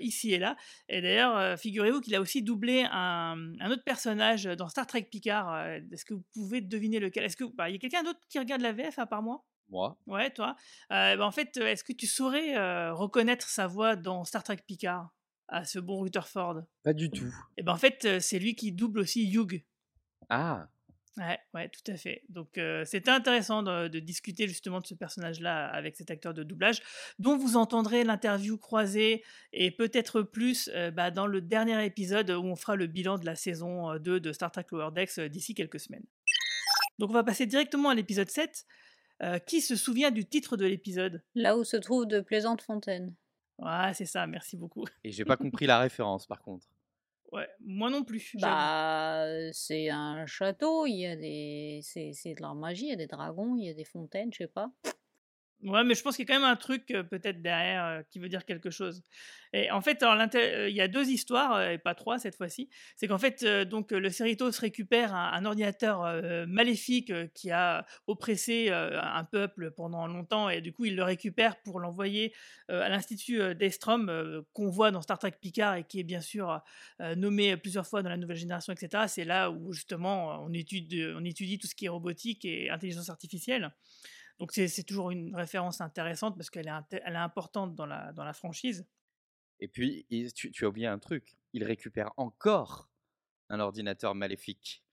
[SPEAKER 3] ici et là. Et d'ailleurs, figurez-vous qu'il a aussi doublé un, autre personnage dans Star Trek Picard. Est-ce que vous pouvez deviner lequel? Est-ce que bah, il y a quelqu'un d'autre qui regarde la VF à part moi?
[SPEAKER 8] Moi,
[SPEAKER 3] Ouais, toi. Euh, bah, en fait, euh, est-ce que tu saurais euh, reconnaître sa voix dans Star Trek Picard à ce bon Rutherford?
[SPEAKER 8] Pas du tout.
[SPEAKER 3] Et ben en fait, c'est lui qui double aussi Hugh.
[SPEAKER 8] Ah,
[SPEAKER 3] Ouais, ouais, tout à fait. Donc euh, c'était intéressant de, de discuter justement de ce personnage-là avec cet acteur de doublage, dont vous entendrez l'interview croisée et peut-être plus bah, dans le dernier épisode où on fera le bilan de la saison euh, 2 de Star Trek Lower Decks d'ici quelques semaines. Donc on va passer directement à l'épisode 7. Euh, qui se souvient du titre de l'épisode?
[SPEAKER 2] Là où se trouve de plaisantes fontaines.
[SPEAKER 3] Ouais, c'est ça, merci beaucoup.
[SPEAKER 8] et j'ai pas compris la référence par contre.
[SPEAKER 3] Ouais, moi non plus.
[SPEAKER 2] Bah, euh, c'est un château, il y a des. C'est c'est de la magie, il y a des dragons, il y a des fontaines, je sais pas.
[SPEAKER 3] Ouais, mais je pense qu'il y a quand même un truc peut-être derrière qui veut dire quelque chose. Et en fait, alors, il y a deux histoires, et pas trois cette fois-ci. C'est qu'en fait, donc le Cerritos récupère un, ordinateur maléfique qui a oppressé un peuple pendant longtemps, et du coup, il le récupère pour l'envoyer à l'Institut d'Estrom, qu'on voit dans Star Trek Picard, et qui est bien sûr nommé plusieurs fois dans la nouvelle génération, etc. C'est là où justement on étudie tout ce qui est robotique et intelligence artificielle. Donc c'est c'est toujours une référence intéressante parce qu'elle est, elle est importante dans la, dans la franchise.
[SPEAKER 8] Et puis, il- tu, tu as oublié un truc. Il récupère encore un ordinateur maléfique.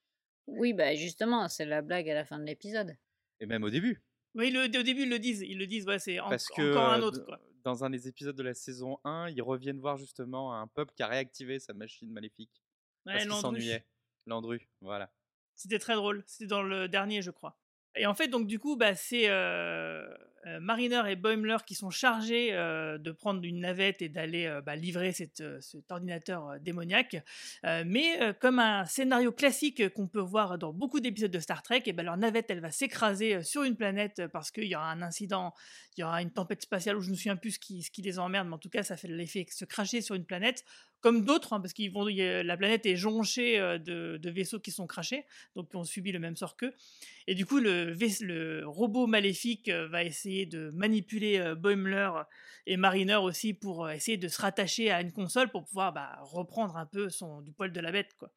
[SPEAKER 2] Oui, bah justement, c'est la blague à la fin de l'épisode.
[SPEAKER 8] Et même au début.
[SPEAKER 3] Oui, le, au début ils le disent, ils le disent, ouais, c'est en-
[SPEAKER 8] Parce que
[SPEAKER 3] encore un autre. Quoi.
[SPEAKER 8] dans un des épisodes de la saison 1, ils reviennent voir justement un peuple qui a réactivé sa machine maléfique.
[SPEAKER 3] Ouais,
[SPEAKER 8] parce qu'il
[SPEAKER 3] Landru.
[SPEAKER 8] s'ennuyait. Landru, voilà.
[SPEAKER 3] C'était très drôle. C'était dans le dernier, je crois. Et en fait, donc du coup, bah, c'est euh, euh, Mariner et Boimler qui sont chargés euh, de prendre une navette et d'aller bah, livrer cet ordinateur démoniaque. Mais comme un scénario classique qu'on peut voir dans beaucoup d'épisodes de Star Trek, et ben leur navette, elle va s'écraser sur une planète parce qu'il y aura un incident, il y aura une tempête spatiale où je ne me souviens plus ce qui, ce qui les emmerde, mais en tout cas, ça fait l'effet se cracher sur une planète, comme d'autres, hein, parce qu'ils vont, a- la planète est jonchée euh, de, vaisseaux qui sont crachés, donc qui ont subi le même sort qu'eux. Et du coup, le, robot maléfique euh, va essayer de manipuler euh, Boimler et Mariner aussi pour essayer de se rattacher à une console pour pouvoir bah, reprendre un peu du poil de la bête. Quoi.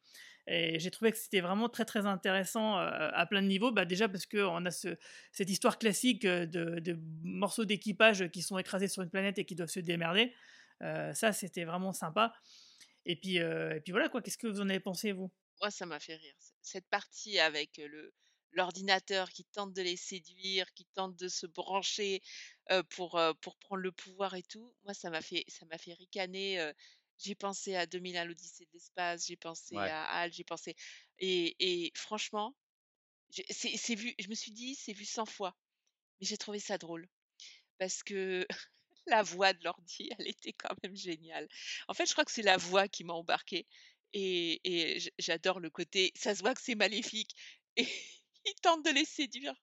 [SPEAKER 3] Et j'ai trouvé que c'était vraiment très très intéressant à plein de niveaux. Bah, déjà parce qu'on a ce, cette histoire classique de morceaux d'équipage qui sont écrasés sur une planète et qui doivent se démerder. Ça, c'était vraiment sympa. Et puis, et puis voilà, quoi. Qu'est-ce que vous en avez pensé, vous?
[SPEAKER 10] Moi, ça m'a fait rire. Cette partie avec le l'ordinateur qui tente de les séduire, qui tente de se brancher euh, pour, euh, pour prendre le pouvoir et tout, moi, ça m'a fait, ça m'a fait ricaner. euh, j'ai pensé à 2001, l'Odyssée de l'espace, j'ai pensé
[SPEAKER 8] Ouais.
[SPEAKER 10] à Hal, j'ai pensé. Et, et franchement, c'est vu, je me suis dit, c'est vu 100 fois. Mais j'ai trouvé ça drôle. Parce que la voix de l'ordi, elle était quand même géniale. En fait, je crois que c'est la voix qui m'a embarquée. Et, j'adore le côté, ça se voit que c'est maléfique. Et il tente de les séduire.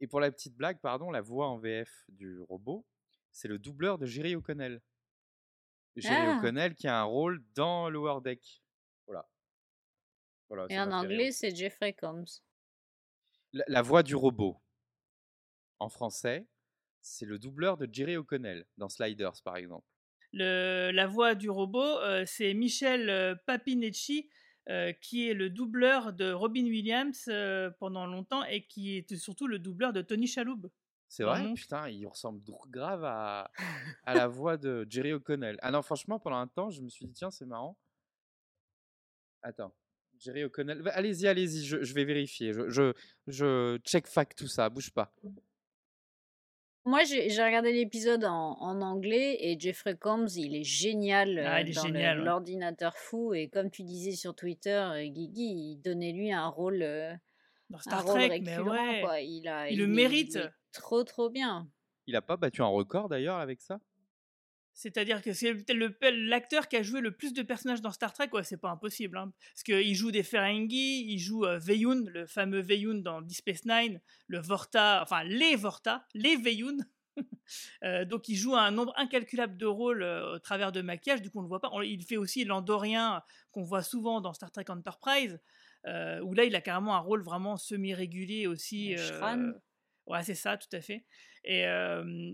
[SPEAKER 8] Et pour la petite blague, pardon, la voix en VF du robot, c'est le doubleur de Jerry O'Connell. Jerry
[SPEAKER 2] Ah.
[SPEAKER 8] O'Connell qui a un rôle dans Lower Deck. Voilà. Voilà,
[SPEAKER 2] Et en anglais, c'est Jeffrey Combs.
[SPEAKER 8] La, la voix du robot, en français, c'est le doubleur de Jerry O'Connell dans Sliders, par exemple.
[SPEAKER 3] Le- la voix du robot, euh, c'est Michel euh, Papinecci, euh, qui est le doubleur de Robin Williams euh, pendant longtemps et qui est surtout le doubleur de Tony Chaloub.
[SPEAKER 8] C'est vrai? Putain, il ressemble grave à, à la voix de Jerry O'Connell. Ah non, franchement, pendant un temps, je me suis dit, tiens, c'est marrant. Attends. Jerry O'Connell. Allez-y, allez-y, je, je vais vérifier. Je, je, je check fact tout ça, bouge pas.
[SPEAKER 2] Moi, j'ai regardé l'épisode en, en anglais et Jeffrey Combs, il est génial
[SPEAKER 3] Ah,
[SPEAKER 2] euh,
[SPEAKER 3] il est
[SPEAKER 2] dans
[SPEAKER 3] ouais.
[SPEAKER 2] l'ordinateur fou. Et comme tu disais sur Twitter, euh, Guigui, il donnait lui un rôle, euh,
[SPEAKER 3] Dans
[SPEAKER 2] un
[SPEAKER 3] Star
[SPEAKER 2] rôle
[SPEAKER 3] Trek, mais ouais.
[SPEAKER 2] quoi. Il, a,
[SPEAKER 3] Il le
[SPEAKER 2] est-
[SPEAKER 3] mérite.
[SPEAKER 2] est trop, trop bien.
[SPEAKER 8] Il a pas battu un record d'ailleurs avec ça?
[SPEAKER 3] C'est-à-dire que c'est l'acteur qui a joué le plus de personnages dans Star Trek, ouais, c'est pas impossible. hein. Parce qu'il joue des Ferengi, il joue euh, Veyun, le fameux Veyun dans Deep Space Nine, le Vorta, enfin les Vorta, les Veyun. Euh, donc il joue un nombre incalculable de rôles euh, au travers de maquillage, du coup on le voit pas. On- il fait aussi l'Andorien qu'on voit souvent dans Star Trek Enterprise, euh, où là il a carrément un rôle vraiment semi-régulier aussi. Ouais, c'est ça, tout à fait. Et,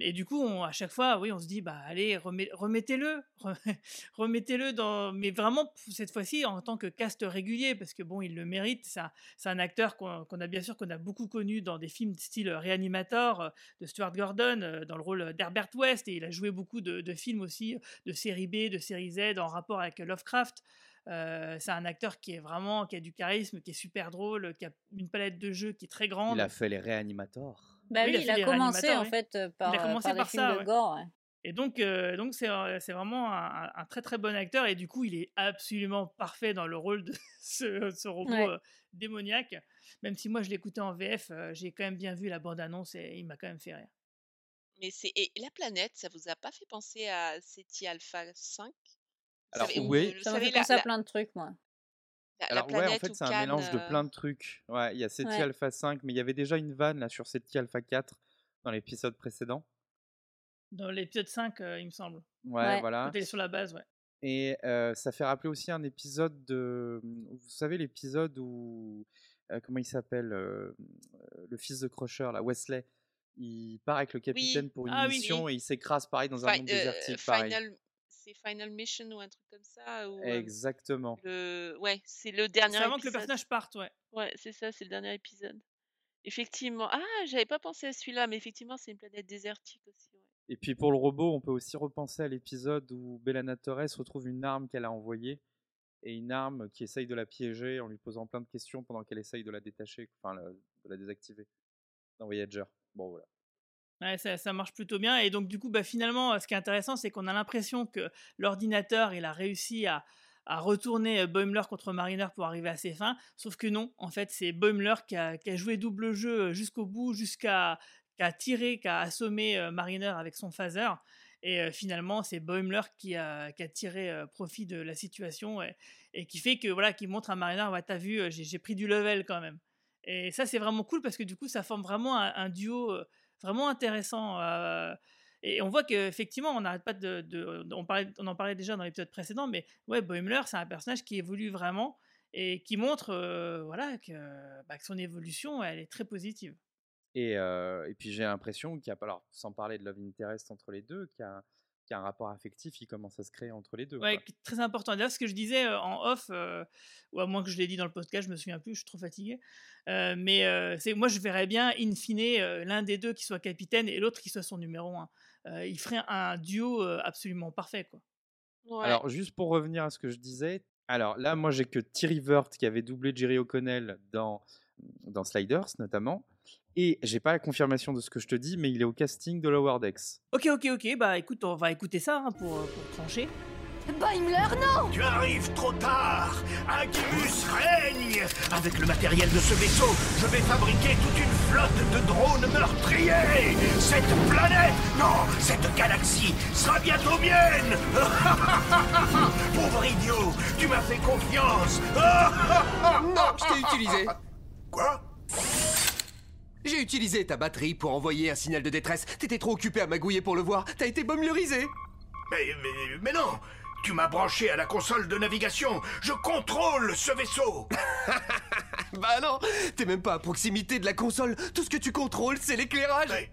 [SPEAKER 3] et du coup, on- à chaque fois, oui, on se dit, bah allez, remet- remettez-le, re- remettez-le dans, mais vraiment cette fois-ci en tant que cast régulier, parce que bon, il le mérite. Un, c'est un acteur qu'on a bien sûr qu'on a beaucoup connu dans des films style Reanimator de Stuart Gordon, dans le rôle d'Herbert West, et il a joué beaucoup de, de films aussi, de série B, de série Z, en rapport avec Lovecraft. Euh, c'est un acteur qui est vraiment, qui a du charisme, qui est super drôle, qui a une palette de jeux qui est très grande.
[SPEAKER 8] Il a fait les réanimateurs.
[SPEAKER 2] Bah
[SPEAKER 3] Oui,
[SPEAKER 2] oui, il a commencé en fait par,
[SPEAKER 3] il a
[SPEAKER 2] euh,
[SPEAKER 3] commencé
[SPEAKER 2] par des
[SPEAKER 3] par
[SPEAKER 2] films
[SPEAKER 3] ça,
[SPEAKER 2] de
[SPEAKER 3] ouais.
[SPEAKER 2] gore. ouais.
[SPEAKER 3] Et donc, euh, donc c'est, c'est vraiment un, un très très bon acteur. Et du coup, il est absolument parfait dans le rôle de ce, ce robot
[SPEAKER 2] Ouais.
[SPEAKER 3] euh, démoniaque. Même si moi, je l'écoutais en VF, euh, j'ai quand même bien vu la bande-annonce et il m'a quand même fait rire.
[SPEAKER 10] Mais c'est et la planète, ça vous a pas fait penser à SETI Alpha 5 Vous
[SPEAKER 8] Alors,
[SPEAKER 10] savez,
[SPEAKER 8] oui.
[SPEAKER 10] vous
[SPEAKER 2] Ça m'a fait
[SPEAKER 10] la,
[SPEAKER 2] penser à plein de trucs, moi.
[SPEAKER 10] la- la
[SPEAKER 8] Alors ouais, en fait, c'est un mélange de
[SPEAKER 10] euh,
[SPEAKER 8] plein de trucs. Ouais, il y a SETI
[SPEAKER 2] Ouais.
[SPEAKER 8] Alpha 5, mais il y avait déjà une vanne là sur SETI Alpha 4 dans l'épisode précédent.
[SPEAKER 3] Dans l'épisode 5, euh, il me semble.
[SPEAKER 8] Ouais,
[SPEAKER 2] Ouais.
[SPEAKER 8] voilà.
[SPEAKER 3] Quand sur la base, ouais.
[SPEAKER 8] Et euh, ça fait rappeler aussi un épisode de. Vous savez, l'épisode où. euh, comment il s'appelle Le fils de Crusher, là, Wesley. Il part avec le capitaine pour une
[SPEAKER 3] Ah
[SPEAKER 8] mission
[SPEAKER 10] oui.
[SPEAKER 8] et il s'écrase pareil dans un monde
[SPEAKER 10] euh,
[SPEAKER 8] désertique. pareil.
[SPEAKER 10] Final, c'est Final Mission ou un truc comme ça ou, euh,
[SPEAKER 8] Exactement.
[SPEAKER 10] le, ouais, c'est le dernier
[SPEAKER 3] avant que le personnage parte, ouais.
[SPEAKER 10] Ouais, c'est ça, c'est le dernier épisode. Effectivement. Ah, j'avais pas pensé à celui-là, mais effectivement, c'est une planète désertique aussi. ouais.
[SPEAKER 8] Et puis pour le robot, on peut aussi repenser à l'épisode où Bellana Torres retrouve une arme qu'elle a envoyée et une arme qui essaye de la piéger en lui posant plein de questions pendant qu'elle essaye de la détacher, enfin de la désactiver dans Voyager. Bon voilà.
[SPEAKER 3] Ça, marche plutôt bien. Et donc, du coup, bah, finalement, ce qui est intéressant, c'est qu'on a l'impression que l'ordinateur, il a réussi à, à retourner Boimler contre Mariner pour arriver à ses fins. Sauf que non, en fait, c'est Boimler qui a, qui a joué double jeu jusqu'au bout, jusqu'à qui a tiré, qui a assommé Mariner avec son phaser. Et finalement, c'est Boimler qui a, qui a tiré profit de la situation et, qui fait que voilà, qui montre à Mariner, ouais, t'as vu, j'ai pris du level quand même. Et ça, c'est vraiment cool parce que du coup, ça forme vraiment un, duo vraiment intéressant. et on voit qu'effectivement, on n'arrête pas de. on, parlait, on en parlait déjà dans l'épisode précédent, mais ouais, Boimler, c'est un personnage qui évolue vraiment et qui montre voilà, que, bah, que son évolution, elle est très positive.
[SPEAKER 8] Et, et puis j'ai l'impression qu'il y a, alors sans parler de love interest entre les deux, qu'il y a, un rapport affectif qui commence à se créer entre les deux.
[SPEAKER 3] Ouais, très important. D'ailleurs, ce que je disais en off, ou à moins que je l'ai dit dans le podcast, je me souviens plus, je suis trop fatigué. mais c'est moi, je verrais bien, in fine, l'un des deux qui soit capitaine et l'autre qui soit son numéro un. il ferait un duo absolument parfait, quoi.
[SPEAKER 8] Alors, juste pour revenir à ce que je disais, alors là, moi, j'ai que Thierry Vert qui avait doublé Jerry O'Connell dans, dans Sliders, notamment. Et j'ai pas la confirmation de ce que je te dis, mais il est au casting de Lower Decks.
[SPEAKER 3] Ok, ok, ok. Bah écoute, on va écouter ça hein, pour, euh, pour trancher.
[SPEAKER 6] Boimler, non
[SPEAKER 11] Tu arrives trop tard Agimus règne Avec le matériel de ce vaisseau, je vais fabriquer toute une flotte de drones meurtriers Cette planète, non, cette galaxie sera bientôt mienne Pauvre idiot, tu m'as fait confiance
[SPEAKER 1] Non, je t'ai utilisé
[SPEAKER 11] Quoi?
[SPEAKER 1] J'ai utilisé ta batterie pour envoyer un signal de détresse. T'étais trop occupé à magouiller pour le voir. T'as été bomblerisé.
[SPEAKER 11] Mais, mais, mais non Tu m'as branché à la console de navigation. Je contrôle ce vaisseau.
[SPEAKER 1] bah non T'es même pas à proximité de la console. Tout ce que tu contrôles, c'est l'éclairage.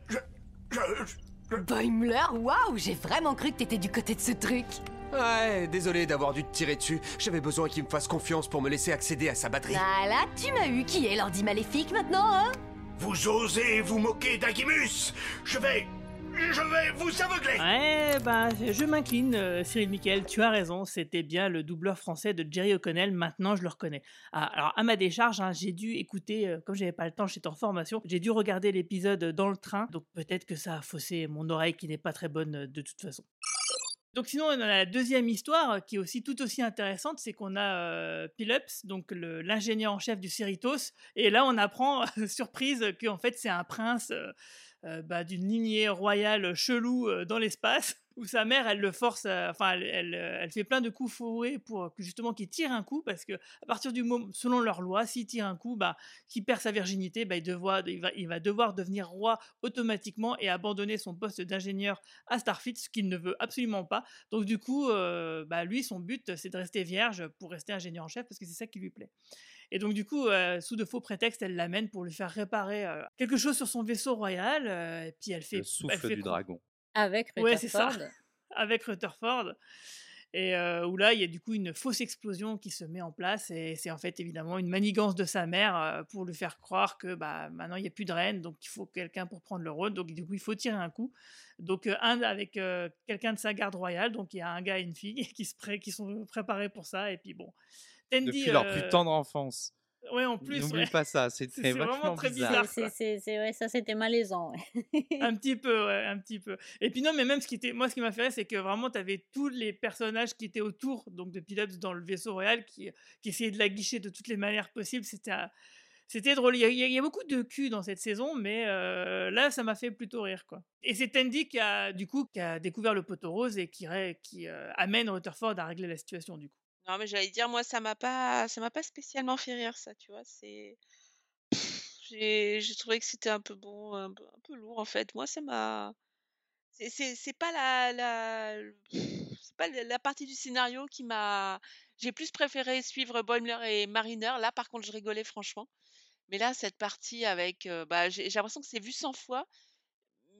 [SPEAKER 6] Boimler, waouh J'ai vraiment cru que t'étais du côté de ce truc.
[SPEAKER 1] Ouais, désolé d'avoir dû te tirer dessus. J'avais besoin qu'il me fasse confiance pour me laisser accéder à sa batterie.
[SPEAKER 6] Ah là, tu m'as eu. Qui est l'ordi maléfique maintenant, hein?
[SPEAKER 11] Vous osez vous moquer d'Agimus Je vais... Je vais vous aveugler
[SPEAKER 3] Ouais, bah, je m'incline, euh, Cyril Michael, tu as raison, c'était bien le doubleur français de Jerry O'Connell, maintenant je le reconnais. Ah, alors, à ma décharge, hein, j'ai dû écouter, euh, comme j'avais pas le temps, j'étais en formation, j'ai dû regarder l'épisode dans le train, donc peut-être que ça a faussé mon oreille qui n'est pas très bonne euh, de toute façon. Donc sinon, on a la deuxième histoire qui est aussi tout aussi intéressante, c'est qu'on a euh, Pilups, donc l'ingénieur en chef du Cerritos, et là on apprend, surprise, qu'en fait c'est un prince euh, euh, bah, d'une lignée royale chelou dans l'espace où sa mère, elle le force, enfin, elle, elle, fait plein de coups fourrés pour justement qu'il tire un coup, parce que à partir du moment, selon leur loi, s'il tire un coup, bah, qu'il perd sa virginité, bah, il, il, va, il va devoir devenir roi automatiquement et abandonner son poste d'ingénieur à Starfleet, ce qu'il ne veut absolument pas. Donc du coup, bah, lui, son but, c'est de rester vierge pour rester ingénieur en chef, parce que c'est ça qui lui plaît. Et donc, du coup, sous de faux prétextes, elle l'amène pour lui faire réparer quelque chose sur son vaisseau royal. et puis, elle fait. Le
[SPEAKER 8] souffle du dragon.
[SPEAKER 2] Avec Rutherford. Ouais, c'est ça.
[SPEAKER 3] Avec Rutherford. Et où là, il y a du coup une fausse explosion qui se met en place. Et c'est en fait évidemment une manigance de sa mère pour lui faire croire que bah, maintenant il n'y a plus de reine, donc il faut quelqu'un pour prendre le rôle. Donc du coup, il faut tirer un coup. Donc un avec quelqu'un de sa garde royale. Donc il y a un gars et une fille qui, se pré qui sont préparés pour ça. Et puis bon.
[SPEAKER 8] Tendi, Depuis leur plus tendre enfance.
[SPEAKER 3] Ouais, en plus.
[SPEAKER 8] N'oublie pas ça, c'était vraiment très bizarre.
[SPEAKER 2] C'est vrai, ça c'était malaisant.
[SPEAKER 3] un petit peu, ouais, un petit peu. Et puis non, mais même ce qui était, moi, ce qui m'a fait rire, c'est que vraiment, tu avais tous les personnages qui étaient autour, donc de Pilops dans le vaisseau royal, qui, qui essayaient de la guicher de toutes les manières possibles. C'était, c'était drôle. Il y, a, beaucoup de cul dans cette saison, mais là, ça m'a fait plutôt rire, quoi. Et c'est Tandy qui a, du coup, qui a découvert le poteau rose et qui, qui amène Rutherford à régler la situation, du coup.
[SPEAKER 10] Non, mais j'allais dire, moi, ça m'a pas, ça m'a pas spécialement fait rire, ça, tu vois. C'est, j'ai, trouvé que c'était un peu bon, un peu, lourd, en fait. Moi, ça m'a, c'est, pas la, la, c'est pas la partie du scénario qui m'a. J'ai plus préféré suivre Boimler et Mariner. Là, par contre, je rigolais franchement. Mais là, cette partie avec, bah, j'ai, j'ai l'impression que c'est vu 100 fois,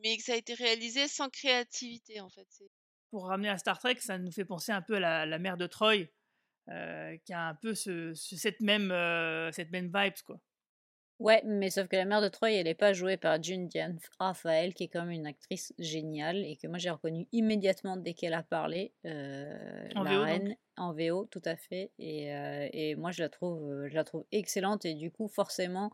[SPEAKER 10] mais que ça a été réalisé sans créativité, en fait.
[SPEAKER 3] Pour ramener à Star Trek, ça nous fait penser un peu à la, la mère de Troy, euh, qui a un peu ce, cette, même, euh, cette même vibes, quoi.
[SPEAKER 2] Ouais, mais sauf que la mère de Troy, elle n'est pas jouée par June Diane Raphael, qui est comme une actrice géniale et que moi j'ai reconnue immédiatement dès qu'elle a parlé. Euh,
[SPEAKER 3] en la VO, reine,
[SPEAKER 2] en VO, tout à fait. Et, et, moi je la trouve, je la trouve excellente et du coup forcément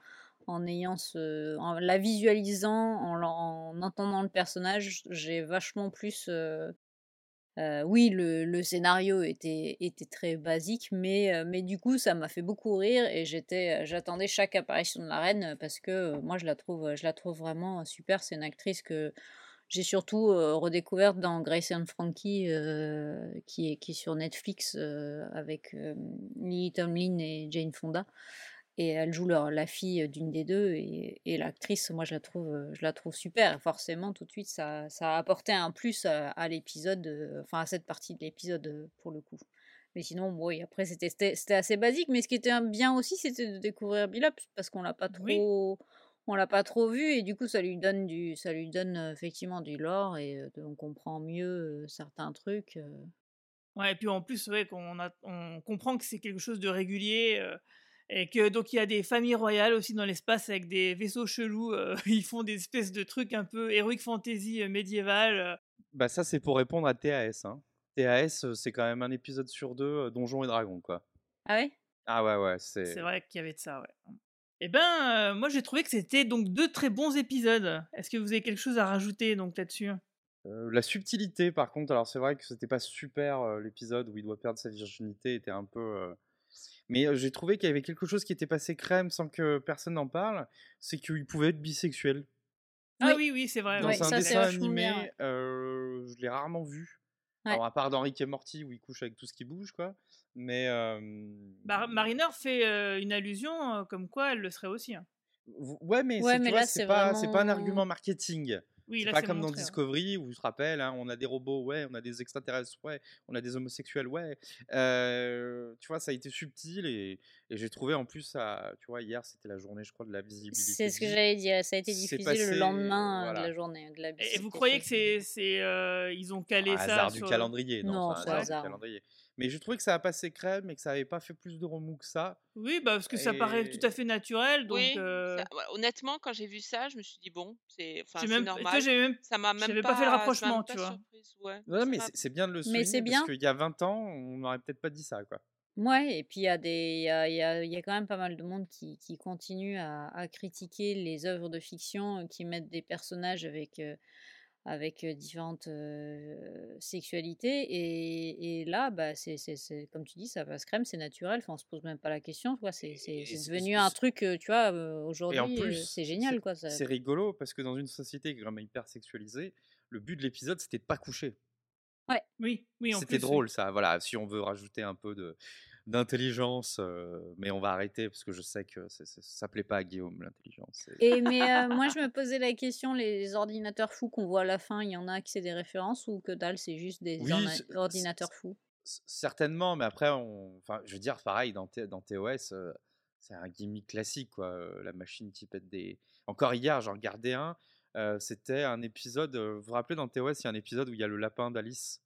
[SPEAKER 2] en ayant ce, en la visualisant, en, en entendant le personnage, j'ai vachement plus Euh, oui, le, scénario était, très basique, mais, euh, mais du coup, ça m'a fait beaucoup rire et j'attendais chaque apparition de la reine parce que euh, moi, je la trouve, vraiment super. C'est une actrice que j'ai surtout euh, redécouverte dans Grace and Frankie, euh, qui, est, qui est sur Netflix euh, avec euh, Lily Tomlin et Jane Fonda. Et elle joue leur, la fille d'une des deux. Et, et l'actrice, moi, je la, trouve, euh, je la trouve super. Et forcément, tout de suite, ça, ça a apporté un plus à, à l'épisode, euh, enfin à cette partie de l'épisode euh, pour le coup. Mais sinon, bon, après, c'était c'était- assez basique. Mais ce qui était bien aussi, c'était de découvrir Bill Up, parce qu'on l'a pas trop. On l'a pas trop vu et du coup ça lui donne du ça lui donne effectivement du lore et on comprend mieux certains trucs.
[SPEAKER 3] Ouais, et puis en plus, ouais, qu'on on comprend que c'est quelque chose de régulier euh, et que donc il y a des familles royales aussi dans l'espace avec des vaisseaux chelous. euh, ils font des espèces de trucs un peu heroic fantasy euh, médiéval. euh.
[SPEAKER 8] Bah ça c'est pour répondre à TAS. Hein. TAS c'est quand même un épisode sur deux euh, Donjons et Dragons quoi.
[SPEAKER 2] Ah ouais?
[SPEAKER 8] Ah ouais ouais c'est.
[SPEAKER 3] C'est vrai qu'il y avait de ça, ouais. Eh ben, euh, moi j'ai trouvé que c'était donc deux très bons épisodes. Est-ce que vous avez quelque chose à rajouter donc là-dessus?
[SPEAKER 8] Euh, la subtilité, par contre, alors c'est vrai que c'était pas super euh, l'épisode où il doit perdre sa virginité, était un peu. Mais euh, j'ai trouvé qu'il y avait quelque chose qui était passé crème sans que personne n'en parle, c'est qu'il pouvait être bisexuel.
[SPEAKER 3] Ah oui, oui, c'est vrai.
[SPEAKER 8] Dans
[SPEAKER 3] ouais.
[SPEAKER 8] un
[SPEAKER 3] Ça, c'est
[SPEAKER 8] dessin animé, euh, je l'ai rarement vu.
[SPEAKER 2] Ouais.
[SPEAKER 8] Alors, à part dans Rick et Morty où il couche avec tout ce qui bouge, quoi. Mais. euh,
[SPEAKER 3] Mar- Mariner fait euh, une allusion euh, comme quoi elle le serait aussi. hein.
[SPEAKER 8] Ouais, mais,
[SPEAKER 2] Ouais,
[SPEAKER 8] c'est- tu vois, pas, un argument marketing.
[SPEAKER 3] Oui,
[SPEAKER 8] c'est
[SPEAKER 3] là,
[SPEAKER 8] pas
[SPEAKER 3] c'est
[SPEAKER 8] comme dans
[SPEAKER 3] montré, ouais.
[SPEAKER 8] Discovery où je te rappelle, hein, on a des robots, ouais, on a des extraterrestres, ouais, on a des homosexuels, ouais. Euh, tu vois, ça a été subtil et, et j'ai trouvé en plus, ça, tu vois, hier c'était la journée, je crois, de la visibilité.
[SPEAKER 2] C'est ce que j'allais dire. Ça a été diffusé
[SPEAKER 8] passé,
[SPEAKER 2] le lendemain euh,
[SPEAKER 8] voilà.
[SPEAKER 2] de la journée de la
[SPEAKER 3] Et, vous croyez que c'est, c'est, euh, ils ont calé
[SPEAKER 8] Un
[SPEAKER 3] ça
[SPEAKER 8] hasard du
[SPEAKER 3] sur-
[SPEAKER 8] calendrier, non,
[SPEAKER 2] Non,
[SPEAKER 8] c'est un
[SPEAKER 2] c'est
[SPEAKER 8] hasard
[SPEAKER 2] hasard.
[SPEAKER 8] du calendrier. Mais j'ai trouvé que ça a passé crème et que ça avait pas fait plus de remous que ça.
[SPEAKER 3] Oui, bah, parce que ça paraît tout à fait naturel. Donc,
[SPEAKER 10] Oui,
[SPEAKER 3] euh,
[SPEAKER 10] ça- ouais, honnêtement, quand j'ai vu ça, je me suis dit bon, c'est
[SPEAKER 3] même,
[SPEAKER 10] normal.
[SPEAKER 3] même,
[SPEAKER 10] ça m'a même pas,
[SPEAKER 3] pas fait le rapprochement, tu vois?
[SPEAKER 10] surprise, ouais. Ça
[SPEAKER 8] mais
[SPEAKER 10] m'a-
[SPEAKER 8] c'est bien de le
[SPEAKER 2] Mais
[SPEAKER 8] souligner parce qu'il y a 20 ans, on n'aurait peut-être pas dit ça, quoi.
[SPEAKER 2] Ouais, et puis il y a des, il y a, il y a- il y a quand même pas mal de monde qui, qui continue à, à critiquer les œuvres de fiction euh, qui mettent des personnages avec, euh, avec différentes euh, sexualités. Et, et là, bah, c'est, comme tu dis, ça passe crème, c'est naturel. Enfin, on se pose même pas la question. tu vois, C'est, devenu un truc, tu vois, aujourd'hui, c'est génial. quoi. ça-
[SPEAKER 8] C'est rigolo parce que dans une société qui est vraiment hyper sexualisée, le but de l'épisode c'était de pas coucher.
[SPEAKER 2] Ouais.
[SPEAKER 3] Oui, oui, en
[SPEAKER 8] C'était drôle ça, voilà, si on veut rajouter un peu de d'intelligence, euh, mais on va arrêter parce que je sais que c'est- ça plaît pas à Guillaume l'intelligence.
[SPEAKER 2] Et mais euh, moi je me posais la question, les ordinateurs fous qu'on voit à la fin, il y en a qui c'est des références ou que dalle, c'est juste des
[SPEAKER 8] Oui,
[SPEAKER 2] ordinateurs fous?
[SPEAKER 8] Certainement, mais après, on... enfin, je veux dire, pareil, dans, dans TOS, euh, c'est un gimmick classique, quoi. la machine qui pète des. Encore hier, j'en regardais un, c'était un épisode. vous vous rappelez, dans TOS, il y a un épisode où il y a le lapin d'Alice?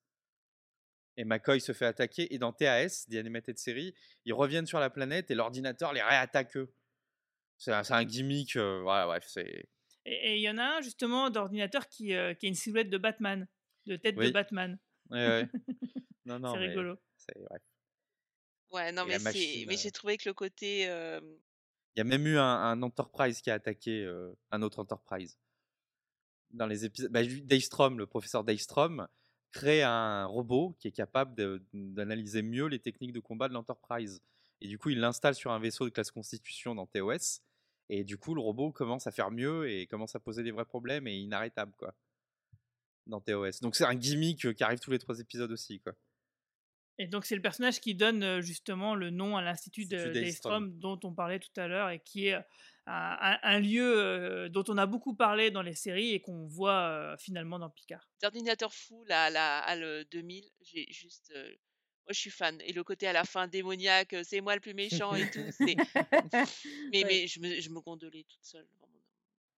[SPEAKER 8] Et McCoy se fait attaquer. Et dans TAS, des animated série, ils reviennent sur la planète et l'ordinateur les réattaque eux. C'est un, gimmick, euh, voilà, bref, c'est.
[SPEAKER 3] Et il y en a un justement d'ordinateur qui, euh, qui a une silhouette de Batman, de tête de
[SPEAKER 8] Oui.
[SPEAKER 3] Batman.
[SPEAKER 8] Ouais, ouais. Non, non,
[SPEAKER 3] C'est rigolo.
[SPEAKER 8] c'est- bref.
[SPEAKER 10] Ouais, non,
[SPEAKER 8] Et
[SPEAKER 10] mais mais
[SPEAKER 8] euh,
[SPEAKER 10] j'ai trouvé que le côté, euh,
[SPEAKER 8] Il y a même eu un, un Enterprise qui a attaqué euh, un autre Enterprise. Dans les épisodes, bah, lui, Dave Strom, le professeur Dave Strom, crée un robot qui est capable d'analyser mieux les techniques de combat de l'Enterprise. Et du coup, il l'installe sur un vaisseau de classe Constitution dans TOS. Et du coup, le robot commence à faire mieux et commence à poser des vrais problèmes et inarrêtable, quoi. Dans TOS. Donc c'est un gimmick euh, qui arrive tous les trois épisodes aussi, quoi.
[SPEAKER 3] Et donc c'est le personnage qui donne justement le nom à l'institut de
[SPEAKER 8] Institut
[SPEAKER 3] Daystrom
[SPEAKER 8] Daystrom.
[SPEAKER 3] dont on parlait tout à l'heure et qui est un, lieu dont on a beaucoup parlé dans les séries et qu'on voit finalement dans Picard.
[SPEAKER 10] d'ordinateur fou, là, là, à le 2000, j'ai juste. euh, moi, je suis fan. Et le côté à la fin démoniaque, c'est moi le plus méchant et tout. mais,
[SPEAKER 2] Ouais.
[SPEAKER 10] mais je me, je me gondolais toute seule.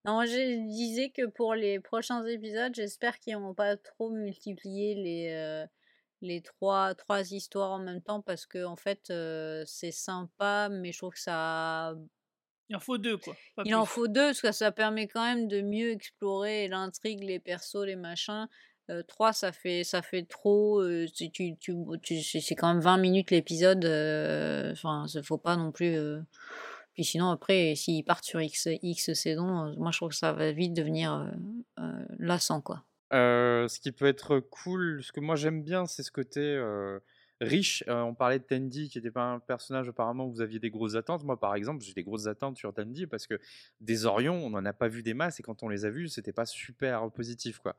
[SPEAKER 2] Non, je disais que pour les prochains épisodes, j'espère qu'ils vont pas trop multiplier les, euh, les trois, trois histoires en même temps parce que en fait, euh, c'est sympa, mais je trouve que ça
[SPEAKER 3] Il en faut deux quoi. pas
[SPEAKER 2] Il en faut deux, parce que ça permet quand même de mieux explorer l'intrigue, les persos, les machins. Euh, trois, ça fait, ça fait trop. euh, si tu, tu, tu- c'est quand même 20 minutes l'épisode. Enfin, il faut pas non plus. Puis sinon, après, s'ils partent sur X, X saisons, moi je trouve que ça va vite devenir euh, lassant, quoi.
[SPEAKER 8] Ce qui peut être cool, ce que moi j'aime bien, c'est ce côté riche. On parlait de Tandy, qui n'était pas un personnage apparemment où vous aviez des grosses attentes. Moi, par exemple, j'ai des grosses attentes sur Tandy parce que des Orions, on n'en a pas vu des masses et quand on les a vus, c'était pas super positif, quoi.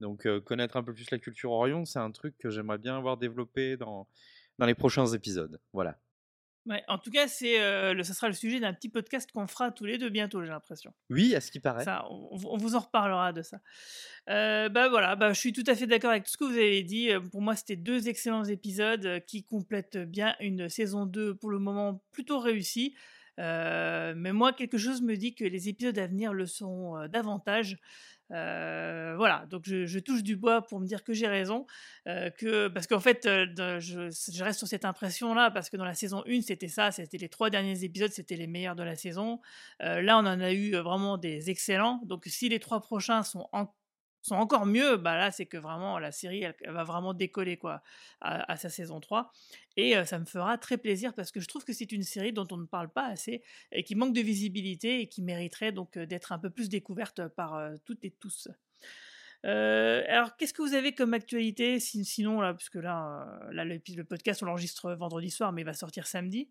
[SPEAKER 8] Donc connaître un peu plus la culture Orion, c'est un truc que j'aimerais bien voir développé dans, dans les prochains épisodes. Voilà.
[SPEAKER 3] Ouais, en tout cas, c'est euh, le, ça sera le sujet d'un petit podcast qu'on fera tous les deux bientôt, j'ai l'impression.
[SPEAKER 8] Oui, à ce qui paraît.
[SPEAKER 3] Ça, on, on vous en reparlera de ça. Euh, bah voilà, bah, je suis tout à fait d'accord avec tout ce que vous avez dit. Euh, Pour moi, c'était deux excellents épisodes qui complètent bien une saison 2 pour le moment plutôt réussie. Euh, mais moi, quelque chose me dit que les épisodes à venir le seront davantage. Euh, voilà, donc je, je touche du bois pour me dire que j'ai raison, euh, que parce qu'en fait, euh, je, je reste sur cette impression-là parce que dans la saison 1, c'était ça, c'était les trois derniers épisodes, c'était les meilleurs de la saison. Euh, là, on en a eu vraiment des excellents. Donc, si les trois prochains sont en- sont encore mieux, bah là, c'est que vraiment la série, va vraiment décoller quoi à, sa saison 3. Et ça me fera très plaisir parce que je trouve que c'est une série dont on ne parle pas assez et qui manque de visibilité et qui mériterait donc d'être un peu plus découverte par toutes et tous. Alors, qu'est-ce que vous avez comme actualité si- Sinon, là, parce que là, le, podcast, on l'enregistre vendredi soir, mais il va sortir samedi.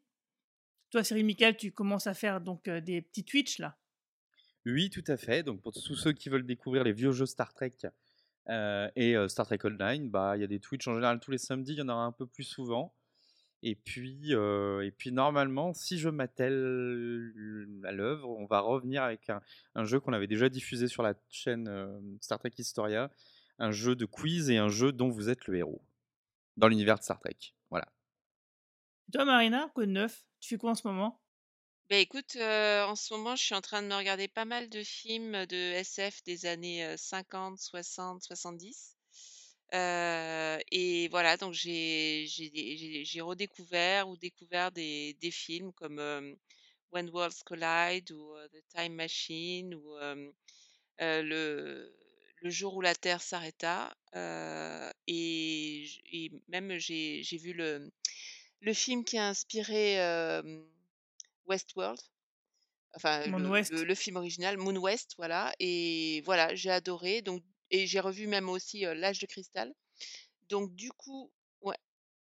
[SPEAKER 3] Toi, Cyril Michael, tu commences à faire donc des petits Twitch là?
[SPEAKER 8] Oui, tout à fait. Donc pour tous ceux qui veulent découvrir les vieux jeux Star Trek euh, et euh, Star Trek Online, bah il y a des Twitch en général tous les samedis, il y en aura un peu plus souvent. Et puis, euh, et puis normalement, si je m'attelle à l'œuvre, on va revenir avec un, jeu qu'on avait déjà diffusé sur la chaîne Star Trek Historia, un jeu de quiz et un jeu dont vous êtes le héros dans l'univers de Star Trek. Voilà.
[SPEAKER 3] Toi, Marina, quoi de neuf? Tu fais quoi en ce moment?
[SPEAKER 10] Bah écoute, en ce moment, je suis en train de me regarder pas mal de films de SF des années euh, 50, 60, 70. Euh, et voilà, donc j'ai redécouvert ou découvert des, des films comme When Worlds Collide ou The Time Machine ou le, le jour où la Terre s'arrêta. et, même j'ai vu le, le film qui a inspiré Westworld. Enfin, le,
[SPEAKER 3] Ouest.
[SPEAKER 10] le, le film original, Moon West, voilà. Et voilà, j'ai adoré. Donc, et j'ai revu même aussi euh, L'Âge de cristal. Donc, du coup, ouais.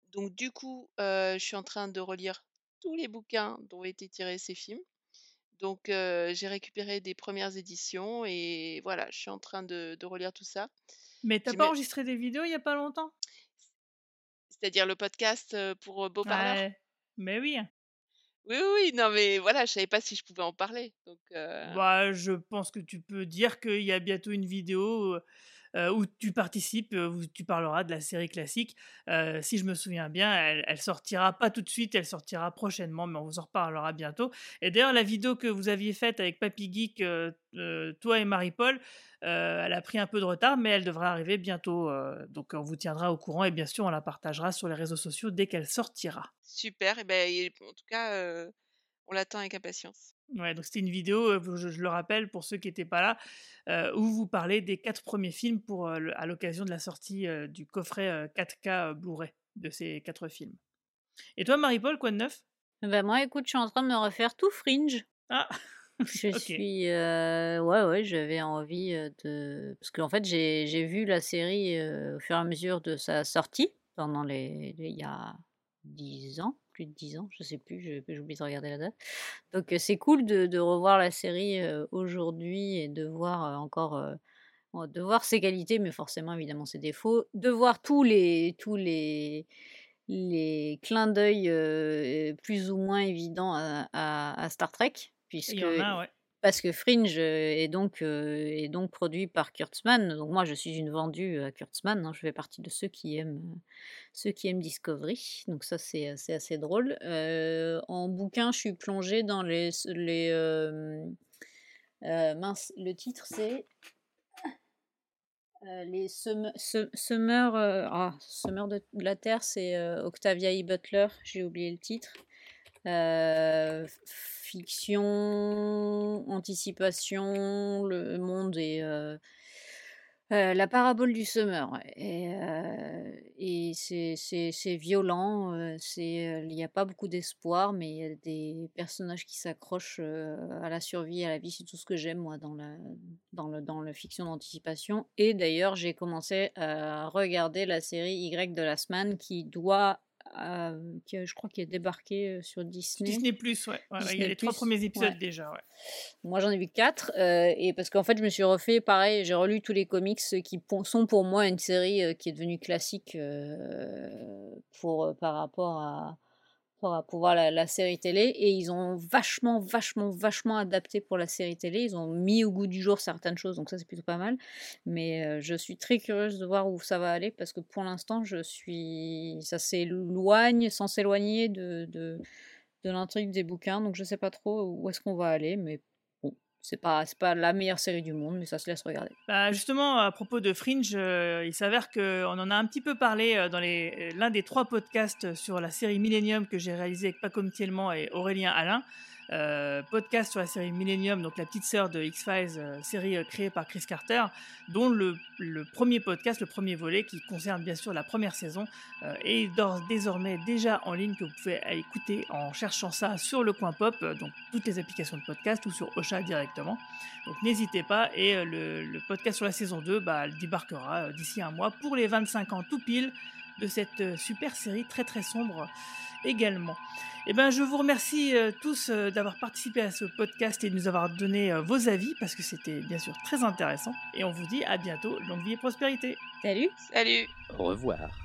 [SPEAKER 10] Donc, du coup, euh, je suis en train de relire tous les bouquins dont ont été tirés ces films. Donc, euh, j'ai récupéré des premières éditions et voilà, je suis en train de, de relire tout ça.
[SPEAKER 3] Mais t'as pas enregistré des vidéos il y a pas longtemps?
[SPEAKER 10] C'est-à-dire le podcast pour Beau Parleur?
[SPEAKER 3] Ouais. Mais oui.
[SPEAKER 10] Oui, oui, non, mais voilà, je savais pas si je pouvais en parler. Donc, euh,
[SPEAKER 3] Bah, je pense que tu peux dire qu'il y a bientôt une vidéo où tu participes, euh, où tu parleras de la série classique. Euh, si je me souviens bien, elle, sortira pas tout de suite, elle sortira prochainement, mais on vous en reparlera bientôt. Et d'ailleurs, la vidéo que vous aviez faite avec Papy Geek, euh, euh, toi et Marie-Paul, euh, elle a pris un peu de retard, mais elle devrait arriver bientôt. euh, donc, on vous tiendra au courant et bien sûr, on la partagera sur les réseaux sociaux dès qu'elle sortira.
[SPEAKER 10] super. Et ben, en tout cas, euh, on l'attend avec impatience.
[SPEAKER 3] Ouais, donc c'était une vidéo, je, je le rappelle pour ceux qui n'étaient pas là, euh, où vous parlez des quatre premiers films pour, euh, à l'occasion de la sortie euh, du coffret euh, 4K euh, Blu-ray de ces quatre films. Et toi, Marie-Paul, quoi de neuf?
[SPEAKER 2] Bah moi, écoute, je suis en train de me refaire tout Fringe.
[SPEAKER 3] Ah
[SPEAKER 2] Je suis... Ouais, ouais, j'avais envie de... Parce qu'en fait, j'ai j'ai vu la série au fur et à mesure de sa sortie, pendant les- Il y a 10 ans, plus de 10 ans, je sais plus, je- j'ai oublié de regarder la date. Donc euh, c'est cool de, de revoir la série euh, aujourd'hui et de voir euh, encore... de voir ses qualités, mais forcément, évidemment, ses défauts. De voir tous les... Tous les les clins d'œil plus ou moins évidents à, à- à Star Trek, puisque
[SPEAKER 3] Il y en a, ouais.
[SPEAKER 2] Parce que Fringe euh, est donc euh, est donc produit par Kurtzman. Donc moi, je suis une vendue à Kurtzman. hein, je fais partie de ceux qui aiment euh, ceux qui aiment Discovery. Donc ça, c'est assez drôle. En bouquin, je suis plongée dans les les mince, le titre c'est les Summer, Sum- Summer, ah, de, la Terre, c'est Octavia E. Butler, j'ai oublié le titre. Euh, fiction, anticipation, le monde est, euh, Euh, la parabole du semeur. Et, et c'est, violent, il n'y a pas beaucoup d'espoir, mais il y a des personnages qui s'accrochent à la survie, à la vie, c'est tout ce que j'aime, moi, dans la, dans le, dans le fiction d'anticipation. Et d'ailleurs, j'ai commencé à regarder la série Y de la semaine qui doit, euh, qui, a- je crois, qui est débarquée euh, sur Disney.
[SPEAKER 3] Disney Plus, ouais. Il y a les trois premiers épisodes
[SPEAKER 2] ouais.
[SPEAKER 3] déjà, ouais.
[SPEAKER 2] Moi, j'en ai vu quatre, euh, et parce qu'en fait, je me suis refait pareil, j'ai relu tous les comics qui sont pour moi une série qui est devenue classique euh, pour, par rapport à, par rapport à la, la série télé, et ils ont vachement, vachement, vachement adapté pour la série télé. Ils ont mis au goût du jour certaines choses, donc ça, c'est plutôt pas mal. Mais euh, je suis très curieuse de voir où ça va aller, parce que pour l'instant, je suis, ça s'éloigne, sans s'éloigner de, de, l'intrigue des bouquins, donc je sais pas trop où est-ce qu'on va aller, mais c'est pas, pas la meilleure série du monde, mais ça se laisse regarder.
[SPEAKER 3] Bah, justement, à propos de Fringe, euh, il s'avère qu'on en a un petit peu parlé euh, dans euh, l'un des trois podcasts sur la série Millennium que j'ai réalisé avec Paco Thielman et Aurélien Alain. Euh, podcast sur la série Millennium, donc la petite sœur de X-Files, euh, série euh, créée par Chris Carter, dont le, premier podcast, le premier volet, qui concerne bien sûr la première saison, est désormais déjà en ligne que vous pouvez écouter en cherchant ça sur le coin pop, donc toutes les applications de podcast ou sur Ocha directement. Donc n'hésitez pas et le, podcast sur la saison 2 bah, débarquera d'ici un mois pour les 25 ans tout pile de cette euh, super série très très sombre également. Et ben je vous remercie euh, tous euh, d'avoir participé à ce podcast et de nous avoir donné euh, vos avis parce que c'était bien sûr très intéressant et on vous dit à bientôt, longue vie et prospérité.
[SPEAKER 2] Salut
[SPEAKER 10] Salut
[SPEAKER 8] Au revoir.